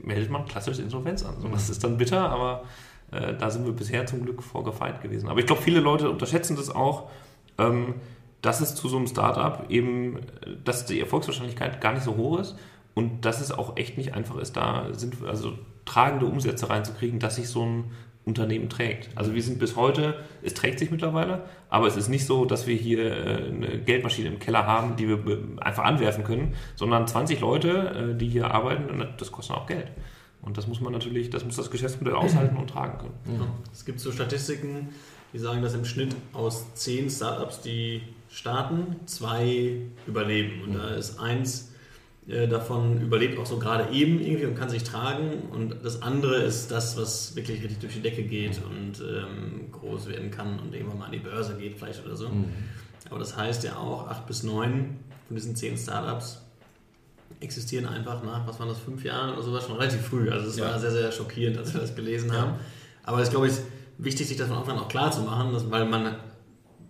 meldet man klassisch Insolvenz an. Also das ist dann bitter, aber äh, da sind wir bisher zum Glück vorgefeit gewesen. Aber ich glaube, viele Leute unterschätzen das auch. Ähm, dass es zu so einem Startup eben, dass die Erfolgswahrscheinlichkeit gar nicht so hoch ist und dass es auch echt nicht einfach ist, da sind also tragende Umsätze reinzukriegen, dass sich so ein Unternehmen trägt. Also wir sind bis heute, es trägt sich mittlerweile, aber es ist nicht so, dass wir hier äh, eine Geldmaschine im Keller haben, die wir einfach anwerfen können, sondern 20 Leute, äh, die hier arbeiten, das kostet auch Geld. Und das muss man natürlich, das muss das Geschäftsmodell aushalten und tragen können. Ja. Es gibt so Statistiken, die sagen, dass im Schnitt aus 10 Startups, die starten, zwei überleben. Und da ist eins äh, davon überlebt auch so gerade eben irgendwie und kann sich tragen. Und das andere ist das, was wirklich richtig durch die Decke geht und ähm, groß werden kann und irgendwann mal an die Börse geht vielleicht oder so. Mhm. Aber das heißt ja auch, acht bis neun von diesen zehn Startups existieren einfach nach, was waren das, fünf Jahren oder sowas, schon relativ früh. Also es ja. war sehr, sehr schockierend, als wir das gelesen haben. Aber es ist, glaube ich, wichtig, sich das von Anfang an auch klar zu machen, dass, weil man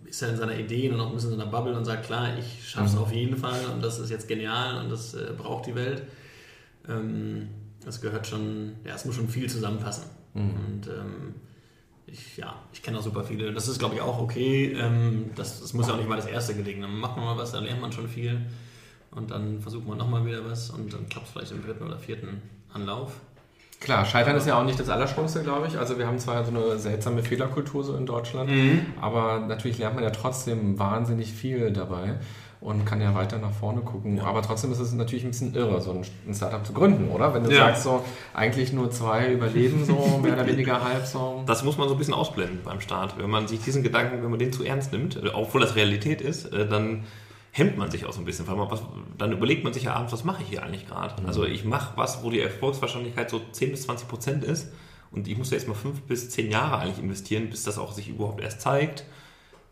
ist ja in seiner Ideen und auch ein bisschen in seiner Bubble und sagt, klar, ich schaffe es mhm. auf jeden Fall und das ist jetzt genial und das äh, braucht die Welt. Ähm, das gehört schon, ja, es muss schon viel zusammenpassen. Mhm. Und ähm, ich, ja, ich kenne auch super viele. Das ist, glaube ich, auch okay. Ähm, das, das muss ja auch nicht mal das erste gelegen. Dann macht man mal was, dann lernt man schon viel. Und dann versucht man nochmal wieder was und dann klappt es vielleicht im dritten oder vierten Anlauf. Klar, Scheitern ist ja auch nicht das Allerschlimmste, glaube ich. Also wir haben zwar so eine seltsame Fehlerkultur so in Deutschland, mhm. aber natürlich lernt man ja trotzdem wahnsinnig viel dabei und kann ja weiter nach vorne gucken. Ja. Aber trotzdem ist es natürlich ein bisschen irre, so ein Startup zu gründen, oder? Wenn du ja. sagst, so eigentlich nur zwei überleben, so mehr oder weniger halb so. Das muss man so ein bisschen ausblenden beim Start. Wenn man sich diesen Gedanken, wenn man den zu ernst nimmt, obwohl das Realität ist, äh, dann hemmt man sich auch so ein bisschen, weil man was, dann überlegt man sich ja abends, was mache ich hier eigentlich gerade? Mhm. Also ich mache was, wo die Erfolgswahrscheinlichkeit so 10 bis 20 Prozent ist und ich muss ja jetzt mal fünf bis zehn Jahre eigentlich investieren, bis das auch sich überhaupt erst zeigt.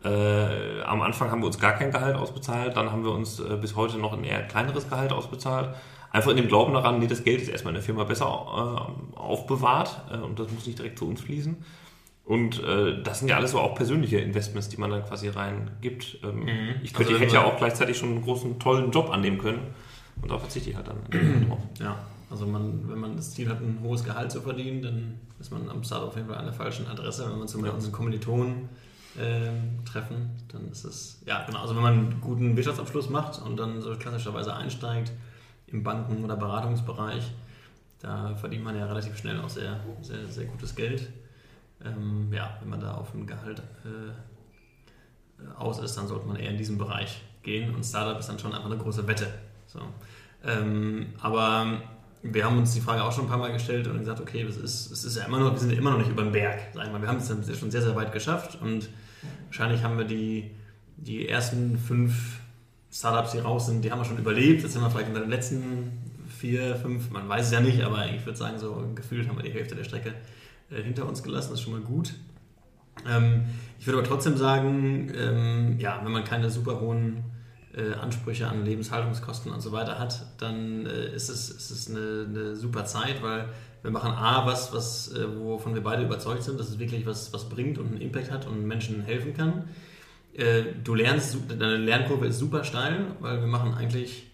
Äh, am Anfang haben wir uns gar kein Gehalt ausbezahlt, dann haben wir uns äh, bis heute noch ein eher kleineres Gehalt ausbezahlt. Einfach in dem Glauben daran, nee, das Geld ist erstmal in der Firma besser äh, aufbewahrt äh, und das muss nicht direkt zu uns fließen. Und äh, das sind ja alles so auch persönliche Investments, die man dann quasi reingibt. Ähm, mhm. Ich könnte, also, hätte ja auch gleichzeitig schon einen großen, tollen Job annehmen können. Und da verzichte ich halt dann drauf. Ja, also man, wenn man das Ziel hat, ein hohes Gehalt zu verdienen, dann ist man am Start auf jeden Fall an der falschen Adresse. Wenn man zum Beispiel ja. unseren Kommilitonen äh, treffen, dann ist es, ja genau, also wenn man einen guten Wirtschaftsabschluss macht und dann so klassischerweise einsteigt im Banken- oder Beratungsbereich, da verdient man ja relativ schnell auch sehr, sehr, sehr gutes Geld ähm, ja, wenn man da auf ein Gehalt äh, aus ist, dann sollte man eher in diesem Bereich gehen. Und Startup ist dann schon einfach eine große Wette. So. Ähm, aber wir haben uns die Frage auch schon ein paar Mal gestellt und gesagt, okay, das ist, es ist ja immer noch, wir sind immer noch nicht über den Berg. Sag ich mal. Wir haben es schon sehr, sehr weit geschafft und wahrscheinlich haben wir die, die ersten fünf Startups, die raus sind, die haben wir schon überlebt. Jetzt sind wir vielleicht in den letzten vier, fünf, man weiß es ja nicht, aber ich würde sagen, so gefühlt haben wir die Hälfte der Strecke äh, hinter uns gelassen, das ist schon mal gut. Ähm, ich würde aber trotzdem sagen, ähm, ja, wenn man keine super hohen äh, Ansprüche an Lebenshaltungskosten und so weiter hat, dann äh, ist es, ist es eine, eine, super Zeit, weil wir machen A, was, was, äh, wovon wir beide überzeugt sind, dass es wirklich was, was bringt und einen Impact hat und Menschen helfen kann. Äh, du lernst, deine Lernkurve ist super steil, weil wir machen eigentlich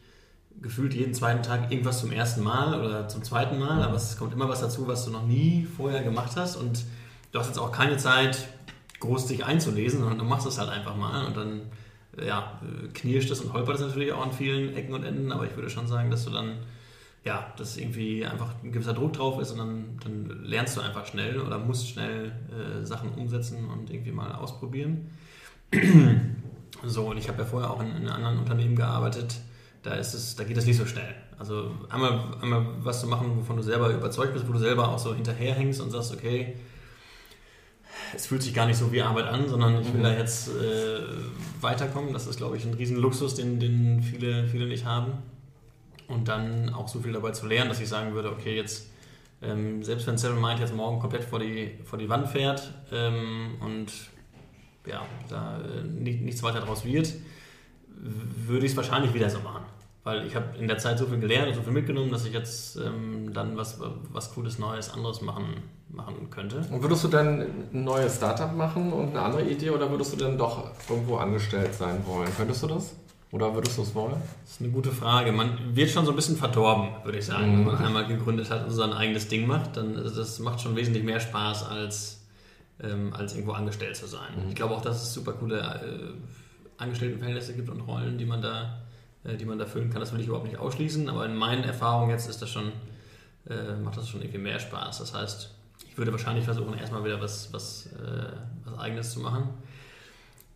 gefühlt jeden zweiten Tag irgendwas zum ersten Mal oder zum zweiten Mal, aber es kommt immer was dazu, was du noch nie vorher gemacht hast und du hast jetzt auch keine Zeit, groß dich einzulesen, sondern du machst es halt einfach mal und dann ja, knirscht es und holpert es natürlich auch an vielen Ecken und Enden, aber ich würde schon sagen, dass du dann ja, dass irgendwie einfach ein gewisser Druck drauf ist und dann, dann lernst du einfach schnell oder musst schnell äh, Sachen umsetzen und irgendwie mal ausprobieren. so, und ich habe ja vorher auch in, in anderen Unternehmen gearbeitet, da, ist es, da geht es nicht so schnell. Also einmal, einmal was zu machen, wovon du selber überzeugt bist, wo du selber auch so hinterherhängst und sagst, okay, es fühlt sich gar nicht so wie Arbeit an, sondern ich will mhm. da jetzt äh, weiterkommen. Das ist, glaube ich, ein Riesenluxus, den, den viele, viele nicht haben. Und dann auch so viel dabei zu lernen, dass ich sagen würde, okay, jetzt, ähm, selbst wenn Seven Mind jetzt morgen komplett vor die, vor die Wand fährt ähm, und ja, da äh, nichts weiter draus wird, würde ich es wahrscheinlich wieder so machen weil ich habe in der Zeit so viel gelernt und so viel mitgenommen, dass ich jetzt ähm, dann was, was Cooles, Neues, anderes machen, machen könnte. Und würdest du dann ein neues Startup machen und eine andere Idee oder würdest du dann doch irgendwo angestellt sein wollen? Könntest du das? Oder würdest du es wollen? Das ist eine gute Frage. Man wird schon so ein bisschen verdorben, würde ich sagen. Mhm. Wenn man einmal gegründet hat und sein eigenes Ding macht, dann das macht schon wesentlich mehr Spaß, als, ähm, als irgendwo angestellt zu sein. Mhm. Ich glaube auch, dass es super coole äh, Angestelltenverhältnisse gibt und Rollen, die man da, die man da füllen kann. Das will ich überhaupt nicht ausschließen, aber in meinen Erfahrungen jetzt ist das schon, äh, macht das schon irgendwie mehr Spaß. Das heißt, ich würde wahrscheinlich versuchen, erstmal wieder was, was, äh, was Eigenes zu machen.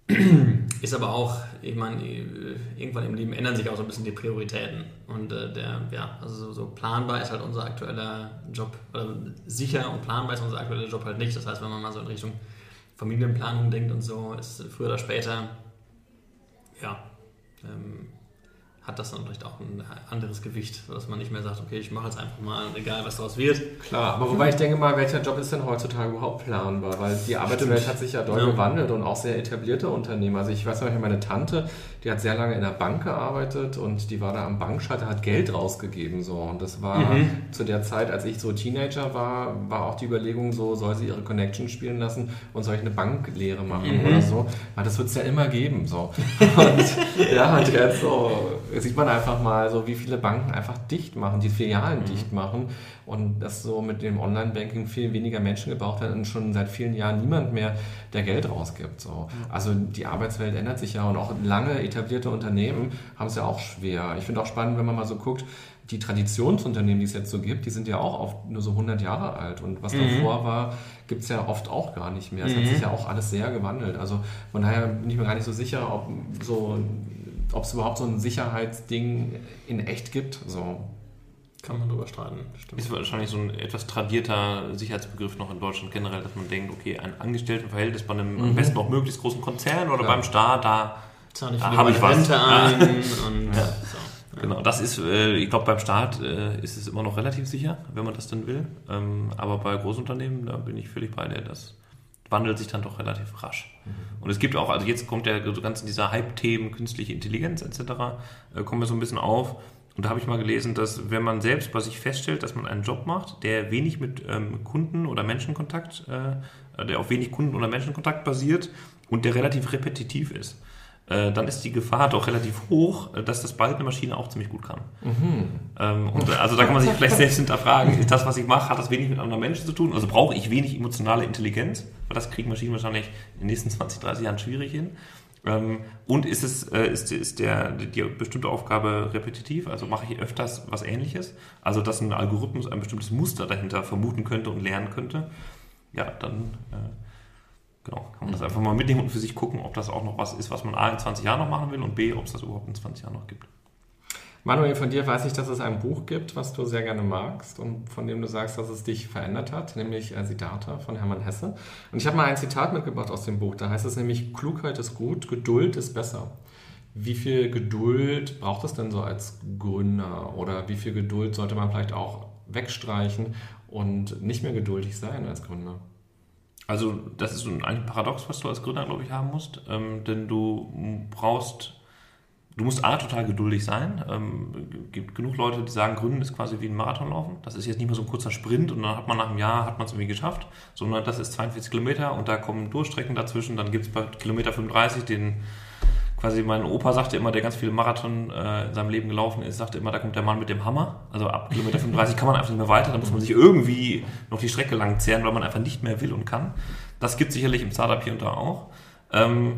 Ist aber auch, ich meine, irgendwann im Leben ändern sich auch so ein bisschen die Prioritäten. Und äh, der, ja, also so, so, planbar ist halt unser aktueller Job, oder sicher und planbar ist unser aktueller Job halt nicht. Das heißt, wenn man mal so in Richtung Familienplanung denkt und so, ist früher oder später, ja, ähm, hat das dann vielleicht auch ein anderes Gewicht, dass man nicht mehr sagt, okay, ich mache jetzt einfach mal, egal was daraus wird. Klar, aber wobei ich denke mal, welcher Job ist denn heutzutage überhaupt planbar? Weil die Arbeitswelt Stimmt. hat sich ja doll ja. gewandelt und auch sehr etablierte Unternehmen. Also ich weiß noch, meine Tante, die hat sehr lange in der Bank gearbeitet und die war da am Bankschalter, hat Geld rausgegeben so und das war mhm. zu der Zeit, als ich so Teenager war, war auch die Überlegung so, soll sie ihre Connection spielen lassen und soll ich eine Banklehre machen mhm. oder so? Weil das wird es ja immer geben so. Und ja, und jetzt so sieht man einfach mal so, wie viele Banken einfach dicht machen, die Filialen mhm. dicht machen und dass so mit dem Online-Banking viel weniger Menschen gebraucht werden und schon seit vielen Jahren niemand mehr der Geld rausgibt. So. Mhm. Also die Arbeitswelt ändert sich ja und auch lange etablierte Unternehmen haben es ja auch schwer. Ich finde auch spannend, wenn man mal so guckt, die Traditionsunternehmen, die es jetzt so gibt, die sind ja auch oft nur so 100 Jahre alt. Und was mhm. davor war, gibt es ja oft auch gar nicht mehr. Es mhm. hat sich ja auch alles sehr gewandelt. Also von daher bin ich mir gar nicht so sicher, ob so ob es überhaupt so ein Sicherheitsding in echt gibt. So. Kann man drüber streiten. Stimmt. Ist wahrscheinlich so ein etwas tradierter Sicherheitsbegriff noch in Deutschland generell, dass man denkt, okay, ein Angestelltenverhältnis bei einem mhm. am besten noch möglichst großen Konzern oder ja. beim Staat, da, da habe ich was. Rente ein und ja. so. Genau, das ist, äh, ich glaube, beim Staat äh, ist es immer noch relativ sicher, wenn man das dann will. Ähm, aber bei Großunternehmen, da bin ich völlig bei dir, das wandelt sich dann doch relativ rasch. Mhm. Und es gibt auch, also jetzt kommt ja so ganz in dieser Hype-Themen, künstliche Intelligenz etc., äh, kommen wir so ein bisschen auf. Und da habe ich mal gelesen, dass wenn man selbst bei sich feststellt, dass man einen Job macht, der wenig mit ähm, Kunden oder Menschenkontakt, äh, der auf wenig Kunden oder Menschenkontakt basiert und der relativ repetitiv ist, äh, dann ist die Gefahr doch relativ hoch, äh, dass das bald eine Maschine auch ziemlich gut kann. Mhm. Ähm, und, äh, also da kann man sich vielleicht selbst hinterfragen, ist das, was ich mache, hat das wenig mit anderen Menschen zu tun? Also brauche ich wenig emotionale Intelligenz? Weil das kriegen Maschinen wahrscheinlich in den nächsten 20, 30 Jahren schwierig hin. Ähm, und ist, es, ist, ist der, die bestimmte Aufgabe repetitiv? Also mache ich öfters was ähnliches? Also dass ein Algorithmus ein bestimmtes Muster dahinter vermuten könnte und lernen könnte? Ja, dann Genau, kann man das einfach mal mitnehmen und für sich gucken, ob das auch noch was ist, was man A in 20 Jahren noch machen will und B, ob es das überhaupt in 20 Jahren noch gibt. Manuel, von dir weiß ich, dass es ein Buch gibt, was du sehr gerne magst und von dem du sagst, dass es dich verändert hat, nämlich äh, Siddhartha von Hermann Hesse. Und ich habe mal ein Zitat mitgebracht aus dem Buch, da heißt es nämlich, Klugheit ist gut, Geduld ist besser. Wie viel Geduld braucht es denn so als Gründer oder wie viel Geduld sollte man vielleicht auch wegstreichen und nicht mehr geduldig sein als Gründer? Also das ist ein, ein Paradox, was du als Gründer, glaube ich, haben musst. Ähm, denn du brauchst, du musst A, total geduldig sein. Ähm, gibt genug Leute, die sagen, Gründen ist quasi wie ein Marathonlaufen. Das ist jetzt nicht mehr so ein kurzer Sprint und dann hat man nach einem Jahr, hat man es irgendwie geschafft, sondern das ist 42 Kilometer und da kommen Durchstrecken dazwischen. Dann gibt es bei Kilometer 35 den quasi mein Opa sagte immer, der ganz viele Marathon äh, in seinem Leben gelaufen ist, sagte immer, da kommt der Mann mit dem Hammer. Also ab Kilometer 35 kann man einfach nicht mehr weiter, da muss man sich irgendwie noch die Strecke lang zehren, weil man einfach nicht mehr will und kann. Das gibt sicherlich im Startup hier und da auch. Ähm,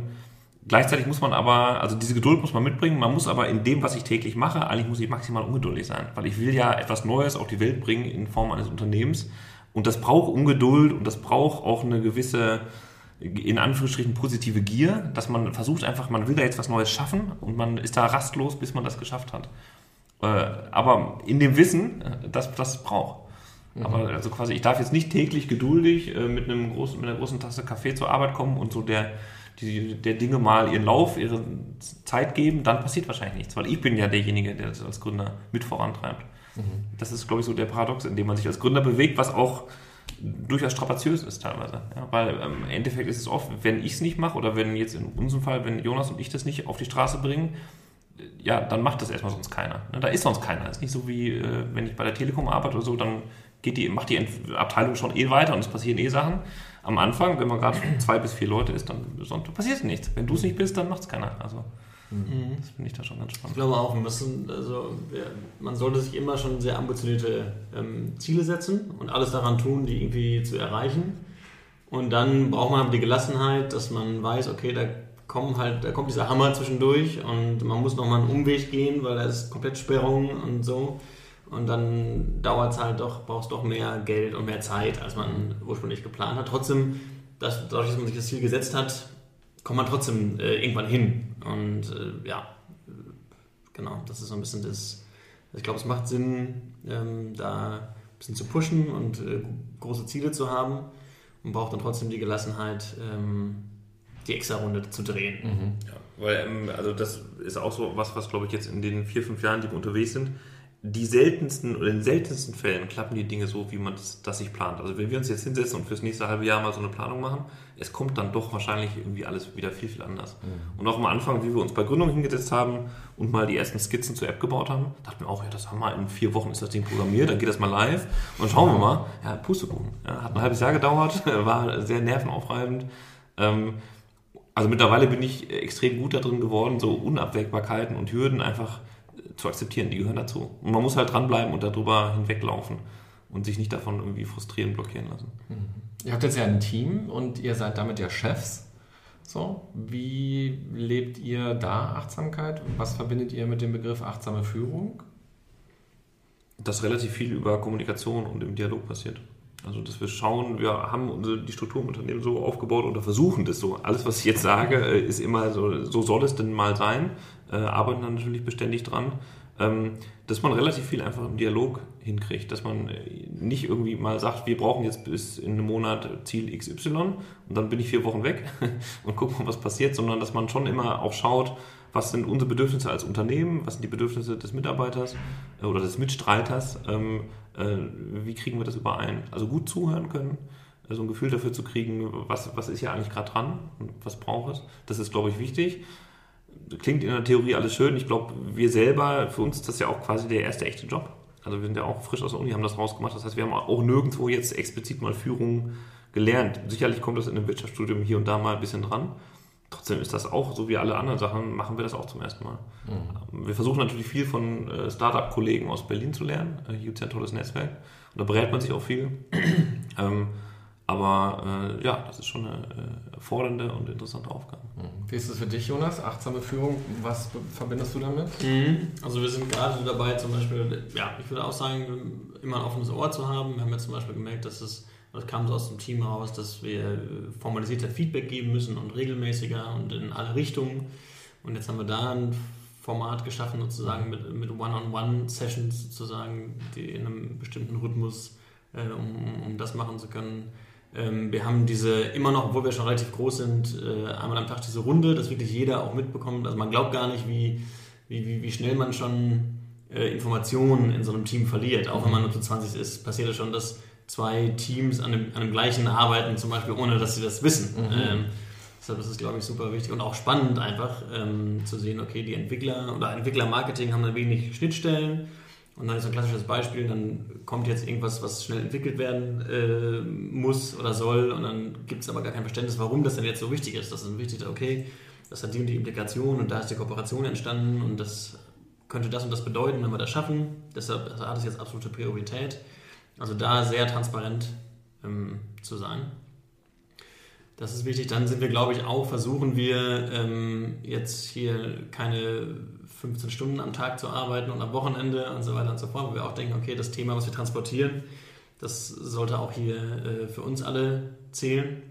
gleichzeitig muss man aber, also diese Geduld muss man mitbringen, man muss aber in dem, was ich täglich mache, eigentlich muss ich maximal ungeduldig sein, weil ich will ja etwas Neues auf die Welt bringen in Form eines Unternehmens und das braucht Ungeduld und das braucht auch eine gewisse in Anführungsstrichen positive Gier, dass man versucht einfach, man will da jetzt was Neues schaffen und man ist da rastlos, bis man das geschafft hat. Äh, aber in dem Wissen, äh, dass das braucht. Mhm. Aber also quasi, ich darf jetzt nicht täglich geduldig äh, mit, einem großen, mit einer großen Tasse Kaffee zur Arbeit kommen und so der, die, der Dinge mal ihren Lauf, ihre Zeit geben, dann passiert wahrscheinlich nichts, weil ich bin ja derjenige, der das als Gründer mit vorantreibt. Mhm. Das ist, glaube ich, so der Paradox, in dem man sich als Gründer bewegt, was auch durchaus strapaziös ist teilweise. Ja, weil ähm, im Endeffekt ist es oft, wenn ich es nicht mache oder wenn jetzt in unserem Fall, wenn Jonas und ich das nicht auf die Straße bringen, ja, dann macht das erstmal sonst keiner. Ne? Da ist sonst keiner. Es ist nicht so wie, äh, wenn ich bei der Telekom arbeite oder so, dann geht die, macht die Abteilung schon eh weiter und es passieren eh Sachen. Am Anfang, wenn man gerade zwei bis vier Leute ist, dann, dann passiert nichts. Wenn du es nicht bist, dann macht es keiner. Also Mhm. Das finde ich da schon ganz spannend. Ich glaube auch, wir müssen, also man sollte sich immer schon sehr ambitionierte ähm, Ziele setzen und alles daran tun, die irgendwie zu erreichen. Und dann braucht man die Gelassenheit, dass man weiß, okay, da kommen halt, da kommt dieser Hammer zwischendurch und man muss nochmal einen Umweg gehen, weil da ist komplett Sperrung und so. Und dann dauert es halt doch, brauchst doch mehr Geld und mehr Zeit, als man ursprünglich geplant hat. Trotzdem, dass, dadurch, dass man sich das Ziel gesetzt hat, kommt man trotzdem äh, irgendwann hin. Und äh, ja, genau, das ist so ein bisschen das. Ich glaube, es macht Sinn, ähm, da ein bisschen zu pushen und äh, große Ziele zu haben und braucht dann trotzdem die Gelassenheit, ähm, die extra Runde zu drehen. Mhm. Ja, weil, ähm, also das ist auch so was, was glaube ich jetzt in den vier, fünf Jahren, die wir unterwegs sind, die seltensten oder in den seltensten Fällen klappen die Dinge so, wie man das, das sich plant. Also wenn wir uns jetzt hinsetzen und fürs nächste halbe Jahr mal so eine Planung machen, es kommt dann doch wahrscheinlich irgendwie alles wieder viel, viel anders. Mhm. Und auch am Anfang, wie wir uns bei Gründung hingesetzt haben und mal die ersten Skizzen zur App gebaut haben, dachten wir auch, ja, das haben wir in vier Wochen ist das Ding programmiert, dann geht das mal live und schauen wir mal. Ja, Pustekuchen. Ja, hat ein halbes Jahr gedauert, war sehr nervenaufreibend. Ähm, also mittlerweile bin ich extrem gut da drin geworden, so Unabwägbarkeiten und Hürden einfach zu akzeptieren, die gehören dazu. Und man muss halt dranbleiben und darüber hinweglaufen und sich nicht davon irgendwie frustrieren, blockieren lassen. Mhm. Ihr habt jetzt ja ein Team und ihr seid damit ja Chefs. So, wie lebt ihr da Achtsamkeit? Was verbindet ihr mit dem Begriff achtsame Führung? Dass relativ viel über Kommunikation und im Dialog passiert. Also, dass wir schauen, wir haben unsere, die Struktur im Unternehmen so aufgebaut oder versuchen das so. Alles, was ich jetzt sage, äh, ist immer so, so soll es denn mal sein. Äh, arbeiten dann natürlich beständig dran. Ähm, dass man relativ viel einfach im Dialog hinkriegt, dass man äh, nicht irgendwie mal sagt, wir brauchen jetzt bis in einem Monat Ziel XY und dann bin ich vier Wochen weg und gucken mal, was passiert, sondern dass man schon immer auch schaut, was sind unsere Bedürfnisse als Unternehmen, was sind die Bedürfnisse des Mitarbeiters äh, oder des Mitstreiters, ähm, äh, wie kriegen wir das überein? Also gut zuhören können, äh, so ein Gefühl dafür zu kriegen, was, was ist hier eigentlich gerade dran und was braucht es. Das ist, glaube ich, wichtig. Klingt in der Theorie alles schön. Ich glaube, wir selber, für uns ist das ja auch quasi der erste echte Job. Also wir sind ja auch frisch aus der Uni, haben das rausgemacht. Das heißt, wir haben auch nirgendwo jetzt explizit mal Führung gelernt. Sicherlich kommt das in einem Wirtschaftsstudium hier und da mal ein bisschen dran. Trotzdem ist das auch, so wie alle anderen Sachen, machen wir das auch zum ersten Mal. Mhm. Wir versuchen natürlich viel von äh, Startup-Kollegen aus Berlin zu lernen. Äh, hier gibt es ja ein tolles Netzwerk. Und da berät man sich auch viel. ähm, aber äh, ja, das ist schon eine äh, fordernde und interessante Aufgabe. Mhm. Wie ist es für dich, Jonas? Achtsame Führung, was verbindest du damit? Mhm. Also wir sind gerade dabei, zum Beispiel, ja, ich würde auch sagen, immer ein offenes Ohr zu haben. Wir haben jetzt zum Beispiel gemerkt, dass es das kam so aus dem Team heraus, dass wir formalisierter Feedback geben müssen und regelmäßiger und in alle Richtungen. Und jetzt haben wir da ein Format geschaffen, sozusagen mit, mit One-on-One-Sessions, sozusagen, die in einem bestimmten Rhythmus, äh, um, um das machen zu können. Ähm, wir haben diese immer noch, obwohl wir schon relativ groß sind, äh, einmal am Tag diese Runde, dass wirklich jeder auch mitbekommt. Also man glaubt gar nicht, wie, wie, wie, schnell man schon äh, Informationen in so einem Team verliert. Auch wenn man nur zu 20 ist, passiert es schon, dass zwei Teams an dem, an dem gleichen arbeiten, zum Beispiel, ohne dass sie das wissen. Mhm. Ähm, deshalb ist es, glaube ich, super wichtig und auch spannend einfach ähm, zu sehen, okay, die Entwickler oder Entwickler-Marketing haben da wenig Schnittstellen. Und dann ist ein klassisches Beispiel, dann kommt jetzt irgendwas, was schnell entwickelt werden äh, muss oder soll und dann gibt es aber gar kein Verständnis, warum das denn jetzt so wichtig ist. Das ist wichtig, okay, das hat die und die Implikation und da ist die Kooperation entstanden und das könnte das und das bedeuten, wenn wir das schaffen. Deshalb hat es jetzt absolute Priorität. Also da sehr transparent ähm, zu sein. Das ist wichtig. Dann sind wir, glaube ich, auch, versuchen wir ähm, jetzt hier keine 15 Stunden am Tag zu arbeiten und am Wochenende und so weiter und so fort, wo wir auch denken, okay, das Thema, was wir transportieren, das sollte auch hier äh, für uns alle zählen.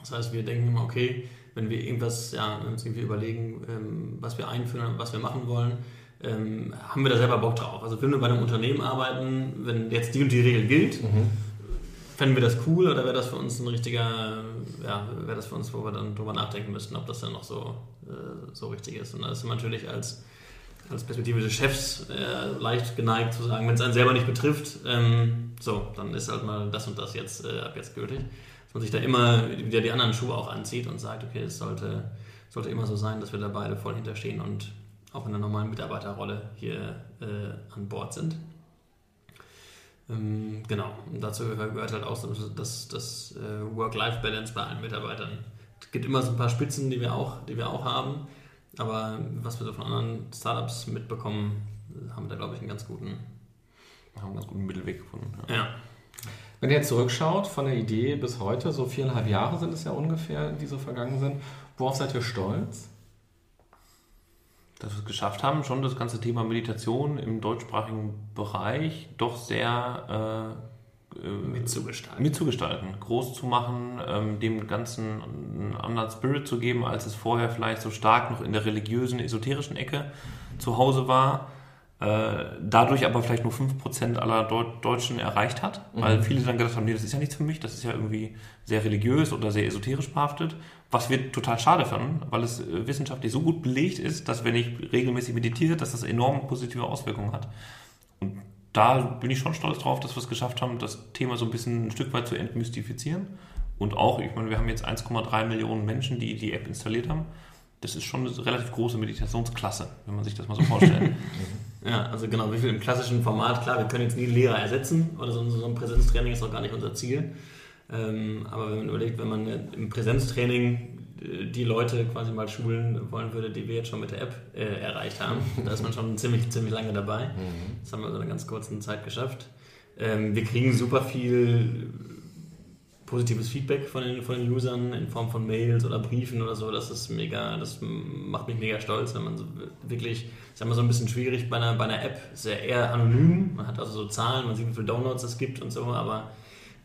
Das heißt, wir denken immer, okay, wenn wir irgendwas, ja, uns irgendwie überlegen, ähm, was wir einführen, was wir machen wollen, ähm, haben wir da selber Bock drauf. Also wenn wir bei einem Unternehmen arbeiten, wenn jetzt die und die Regel gilt, mhm. fänden wir das cool oder wäre das für uns ein richtiger, ja, wäre das für uns, wo wir dann drüber nachdenken müssten, ob das dann noch so, äh, so richtig ist. Und da ist natürlich als, als Perspektive des Chefs äh, leicht geneigt zu sagen, wenn es einen selber nicht betrifft, ähm, so, dann ist halt mal das und das jetzt äh, ab jetzt gültig. Dass man sich da immer wieder die anderen Schuhe auch anzieht und sagt, okay, es sollte, sollte immer so sein, dass wir da beide voll hinterstehen und auch in der normalen Mitarbeiterrolle hier äh, an Bord sind. Ähm, genau, und dazu gehört halt auch das, das äh, Work-Life-Balance bei allen Mitarbeitern. Es gibt immer so ein paar Spitzen, die wir auch, die wir auch haben, aber was wir so von anderen Startups mitbekommen, haben wir da, glaube ich, einen ganz guten, haben einen ganz guten Mittelweg gefunden. Ja. ja. Wenn ihr jetzt zurückschaut von der Idee bis heute, so viereinhalb Jahre sind es ja ungefähr, die so vergangen sind, worauf seid ihr stolz? Dass wir es geschafft haben, schon das ganze Thema Meditation im deutschsprachigen Bereich doch sehr äh, äh mitzugestalten. mitzugestalten, groß zu machen, ähm, dem Ganzen einen anderen Spirit zu geben, als es vorher vielleicht so stark noch in der religiösen, esoterischen Ecke zu Hause war äh, dadurch aber vielleicht nur 5% aller Deutschen erreicht hat, weil mhm. viele dann gedacht haben, nee, das ist ja nichts für mich, das ist ja irgendwie sehr religiös oder sehr esoterisch behaftet, was wir total schade fanden, weil es äh, wissenschaftlich so gut belegt ist, dass wenn ich regelmäßig meditiere, dass das enorm positive Auswirkungen hat. Und da bin ich schon stolz drauf, dass wir es geschafft haben, das Thema so ein bisschen ein Stück weit zu entmystifizieren. Und auch, ich meine, wir haben jetzt 1,3 Millionen Menschen, die die App installiert haben. Das ist schon eine relativ große Meditationsklasse, wenn man sich das mal so vorstellt. Ja, also genau, wie viel im klassischen Format, klar, wir können jetzt nie Lehrer ersetzen oder so, so ein Präsenztraining ist auch gar nicht unser Ziel. Ähm, aber wenn man überlegt, wenn man im Präsenztraining äh, die Leute quasi mal schulen wollen würde, die wir jetzt schon mit der App äh, erreicht haben, da ist man schon ziemlich, ziemlich lange dabei. Mhm. Das haben wir in einer ganz kurzen Zeit geschafft. Ähm, wir kriegen super viel positives Feedback von den, von den Usern in Form von Mails oder Briefen oder so. Das ist mega, das macht mich mega stolz, wenn man so wirklich, ist immer so ein bisschen schwierig bei einer, bei einer App, ist ja eher anonym. Man hat also so Zahlen, man sieht, wie viele Downloads es gibt und so, aber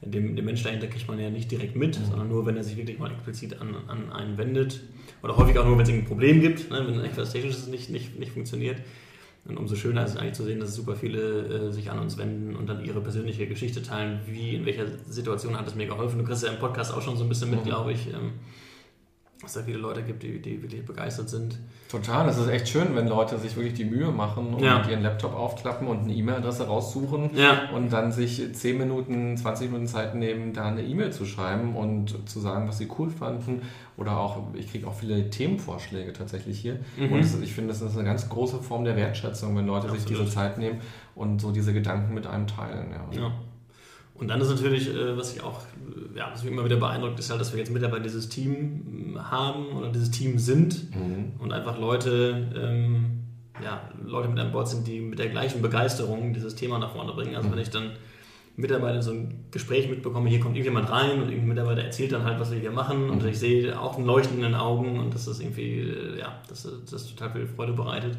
dem, dem Mensch dahinter kriegt man ja nicht direkt mit, mhm. sondern nur, wenn er sich wirklich mal explizit an, an einen wendet. Oder häufig auch nur, wenn es ein Problem gibt, ne, wenn etwas Technisches nicht, nicht, nicht funktioniert. Und umso schöner ist es eigentlich zu sehen, dass super viele äh, sich an uns wenden und dann ihre persönliche Geschichte teilen. Wie, in welcher Situation hat es mir geholfen? Du kriegst ja im Podcast auch schon so ein bisschen mit, mhm. glaube ich. Ähm, dass da viele Leute gibt, die, die wirklich begeistert sind. Total, es ist echt schön, wenn Leute sich wirklich die Mühe machen und ja. ihren Laptop aufklappen und eine E-Mail-Adresse raussuchen ja. und dann sich 10 Minuten, 20 Minuten Zeit nehmen, da eine E-Mail zu schreiben und zu sagen, was sie cool fanden. Oder auch, ich kriege auch viele Themenvorschläge tatsächlich hier. Mhm. Und ist, ich finde, das ist eine ganz große Form der Wertschätzung, wenn Leute Absolut. sich diese Zeit nehmen und so diese Gedanken mit einem teilen. Ja. ja. Und dann ist natürlich, äh, was ich auch, äh, ja, was mich immer wieder beeindruckt, ist halt, dass wir jetzt mittlerweile dieses Team haben oder dieses Team sind mhm. und einfach Leute, ähm, ja, Leute mit an Bord sind, die mit der gleichen Begeisterung dieses Thema nach vorne bringen. Also mhm. wenn ich dann Mitarbeiter so ein Gespräch mitbekomme, hier kommt irgendjemand rein und irgendein Mitarbeiter erzählt dann halt, was wir hier machen und mhm. ich sehe auch ein Leuchten in den Augen und dass das irgendwie, äh, ja, dass das total viel Freude bereitet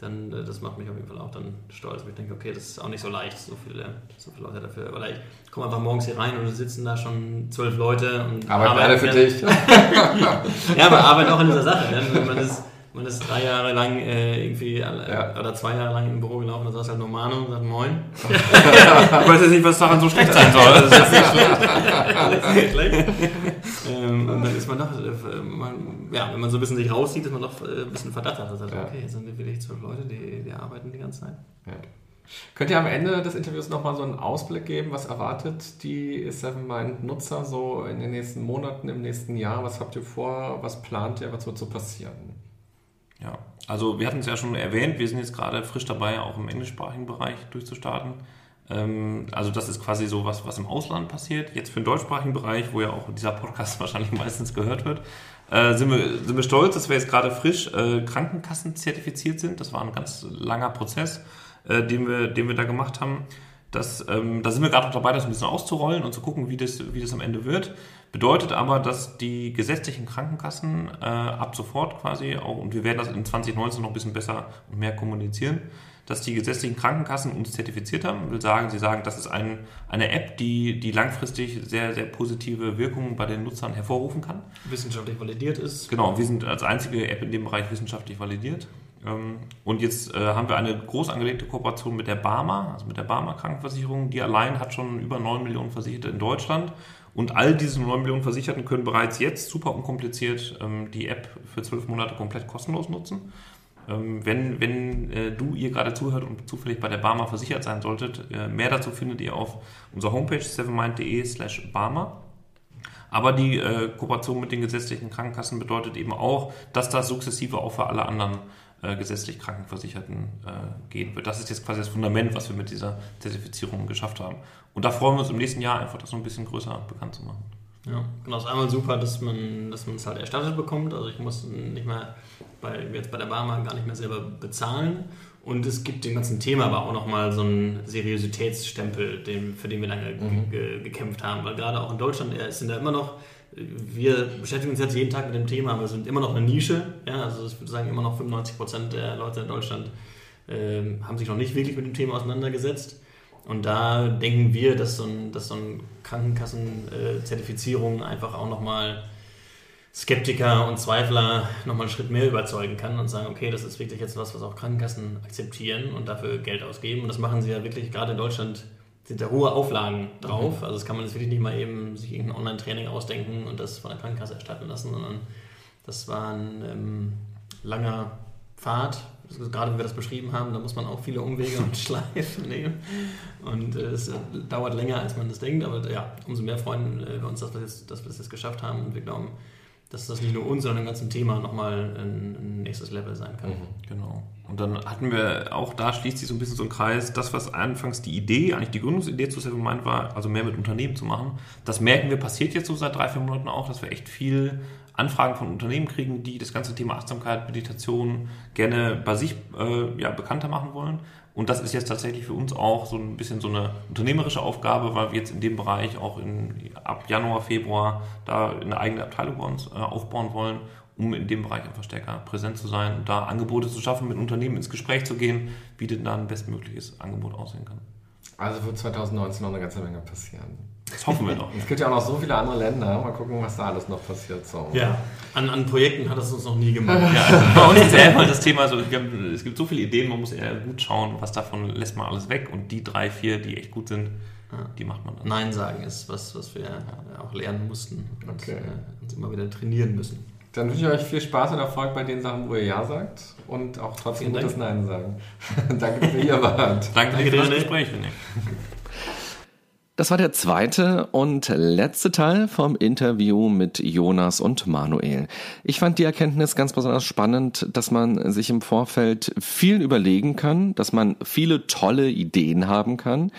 dann äh, das macht mich auf jeden Fall auch dann stolz. Ich denke, okay, das ist auch nicht so leicht, so viele, so viele Leute dafür. Weil ich komme einfach morgens hier rein und sitzen da schon zwölf Leute und arbeiten alle für dich. ja, aber arbeiten auch in dieser Sache. Wenn man ist man ist drei Jahre lang äh, irgendwie ja. oder zwei Jahre lang im Büro gelaufen, da saß halt Normano und sagt Moin. ich weiß jetzt nicht, was daran so schlecht sein soll. Das ist jetzt nicht schlecht. ähm, und dann ist man doch, äh, man, ja, wenn man so ein bisschen sich rauszieht, ist man doch äh, ein bisschen verdattert. Also, ja. okay, jetzt sind wirklich zwölf Leute, die, die arbeiten die ganze Zeit. Ja. Könnt ihr am Ende des Interviews nochmal so einen Ausblick geben? Was erwartet die Seven Mind Nutzer so in den nächsten Monaten, im nächsten Jahr? Was habt ihr vor? Was plant ihr? Was wird so passieren? Ja, also wir hatten es ja schon erwähnt, wir sind jetzt gerade frisch dabei, auch im englischsprachigen Bereich durchzustarten. Ähm, also das ist quasi so was, was im Ausland passiert. Jetzt für den deutschsprachigen Bereich, wo ja auch dieser Podcast wahrscheinlich meistens gehört wird, äh, sind, wir, sind wir stolz, dass wir jetzt gerade frisch äh, Krankenkassen zertifiziert sind. Das war ein ganz langer Prozess, äh, den, wir, den wir da gemacht haben. Das, ähm, da sind wir gerade noch dabei, das ein bisschen auszurollen und zu gucken, wie das, wie das am Ende wird. Bedeutet aber, dass die gesetzlichen Krankenkassen äh, ab sofort quasi auch, und wir werden das in 2019 noch ein bisschen besser und mehr kommunizieren, dass die gesetzlichen Krankenkassen uns zertifiziert haben. Will sagen, sie sagen, das ist ein, eine App, die, die langfristig sehr, sehr positive Wirkungen bei den Nutzern hervorrufen kann. Wissenschaftlich validiert ist. Genau, wir sind als einzige App in dem Bereich wissenschaftlich validiert. Ähm, und jetzt äh, haben wir eine groß angelegte Kooperation mit der Barmer, also mit der Barmer Krankenversicherung. Die allein hat schon über 9 Millionen Versicherte in Deutschland und all diese 9 Millionen Versicherten können bereits jetzt super unkompliziert ähm, die App für 12 Monate komplett kostenlos nutzen. Ähm, wenn wenn äh, du ihr gerade zuhört und zufällig bei der Barmer versichert sein solltet, äh, mehr dazu findet ihr auf unserer Homepage sevenmind.de slash Barmer. Aber die äh, Kooperation mit den gesetzlichen Krankenkassen bedeutet eben auch, dass das sukzessive auch für alle anderen äh, gesetzlich Krankenversicherten äh, gehen wird. Das ist jetzt quasi das Fundament, was wir mit dieser Zertifizierung geschafft haben. Und da freuen wir uns im nächsten Jahr einfach, das noch ein bisschen größer bekannt zu machen. Ja, genau. Es ist einmal super, dass man dass es halt erstattet bekommt. Also ich muss nicht mehr bei, jetzt bei der Barmer gar nicht mehr selber bezahlen. Und es gibt dem ganzen Thema aber auch nochmal so einen Seriositätsstempel, den, für den wir lange mhm. ge gekämpft haben. Weil gerade auch in Deutschland sind da immer noch, wir beschäftigen uns jetzt jeden Tag mit dem Thema, aber wir sind immer noch eine Nische. Ja, also ich würde sagen, immer noch 95 Prozent der Leute in Deutschland äh, haben sich noch nicht wirklich mit dem Thema auseinandergesetzt. Und da denken wir, dass so, ein, dass so eine Krankenkassenzertifizierung einfach auch nochmal Skeptiker und Zweifler nochmal einen Schritt mehr überzeugen kann und sagen, okay, das ist wirklich jetzt was, was auch Krankenkassen akzeptieren und dafür Geld ausgeben. Und das machen sie ja wirklich, gerade in Deutschland sind da hohe Auflagen drauf. Mhm. Also das kann man jetzt wirklich nicht mal eben sich irgendein Online-Training ausdenken und das von der Krankenkasse erstatten lassen, sondern das war ein ähm, langer Pfad, gerade wenn wir das beschrieben haben, da muss man auch viele Umwege und Schleifen nehmen. Und äh, es dauert länger, als man das denkt. Aber ja, umso mehr freuen äh, wir uns, dass wir, jetzt, dass wir das jetzt geschafft haben. Und wir glauben, dass das nicht nur uns, sondern dem ganzen Thema nochmal ein, nächstes Level sein kann. Mhm, genau. Und dann hatten wir auch da schließt sich so ein bisschen so ein Kreis, das, was anfangs die Idee, eigentlich die Gründungsidee zu Seven Mind war, also mehr mit Unternehmen zu machen. Das merken wir, passiert jetzt so seit drei, vier Monaten auch, dass wir echt viel Anfragen von Unternehmen kriegen, die das ganze Thema Achtsamkeit, Meditation gerne bei sich äh, ja, bekannter machen wollen. Und das ist jetzt tatsächlich für uns auch so ein bisschen so eine unternehmerische Aufgabe, weil wir jetzt in dem Bereich auch in, ab Januar, Februar da eine eigene Abteilung bei uns äh, aufbauen wollen, um in dem Bereich einfach stärker präsent zu sein und da Angebote zu schaffen, mit Unternehmen ins Gespräch zu gehen, wie denn da ein bestmögliches Angebot aussehen kann. Also wird 2019 noch eine ganze Menge passieren. Das hoffen wir doch. Es gibt ja auch noch so viele andere Länder. Mal gucken, was da alles noch passiert. So. Ja, an, an Projekten hat es uns noch nie gemacht. ja, also bei uns ist ja immer das Thema so, es gibt so viele Ideen, man muss eher gut schauen, was davon lässt man alles weg und die drei, vier, die echt gut sind, die macht man dann. Nein sagen ist was, was wir auch lernen mussten und okay. äh, uns immer wieder trainieren müssen. Dann wünsche ich euch viel Spaß und Erfolg bei den Sachen, wo ihr Ja sagt und auch trotzdem gutes Nein sagen. Danke, dass ihr hier wart. Danke, Danke für das Gespräch, René. Das war der zweite und letzte Teil vom Interview mit Jonas und Manuel. Ich fand die Erkenntnis ganz besonders spannend, dass man sich im Vorfeld viel überlegen kann, dass man viele tolle Ideen haben kann,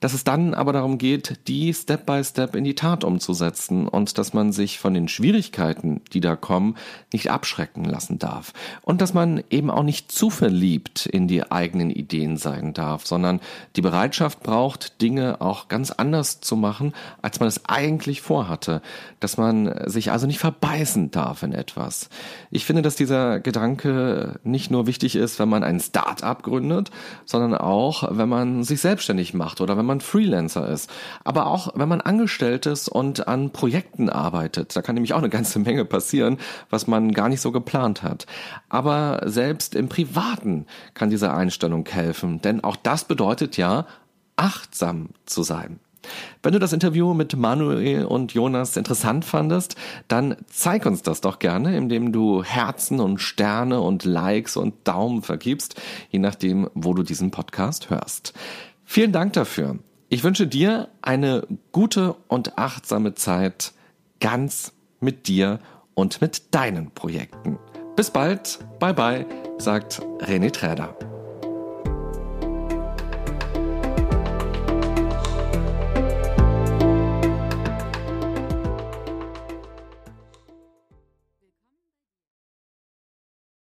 dass es dann aber darum geht, die Step by Step in die Tat umzusetzen und dass man sich von den Schwierigkeiten, die da kommen, nicht abschrecken lassen darf. Und dass man eben auch nicht zu verliebt in die eigenen Ideen sein darf, sondern die Bereitschaft braucht, Dinge auch ganz anders zu machen, als man es eigentlich vorhatte. Dass man sich also nicht verbeißen darf in etwas. Ich finde, dass dieser Gedanke nicht nur wichtig ist, wenn man ein Start-up gründet, sondern auch, wenn man sich selbstständig macht oder wenn man Freelancer ist. Aber auch, wenn man angestellt ist und an Projekten arbeitet. Da kann nämlich auch eine ganze Menge passieren, was man gar nicht so geplant hat. Aber selbst im Privaten kann diese Einstellung helfen. Denn auch das bedeutet ja, achtsam zu sein. Wenn du das Interview mit Manuel und Jonas interessant fandest, dann zeig uns das doch gerne, indem du Herzen und Sterne und Likes und Daumen vergibst, je nachdem, wo du diesen Podcast hörst. Vielen Dank dafür. Ich wünsche dir eine gute und achtsame Zeit ganz mit dir und mit deinen Projekten. Bis bald, bye bye, sagt René Träder.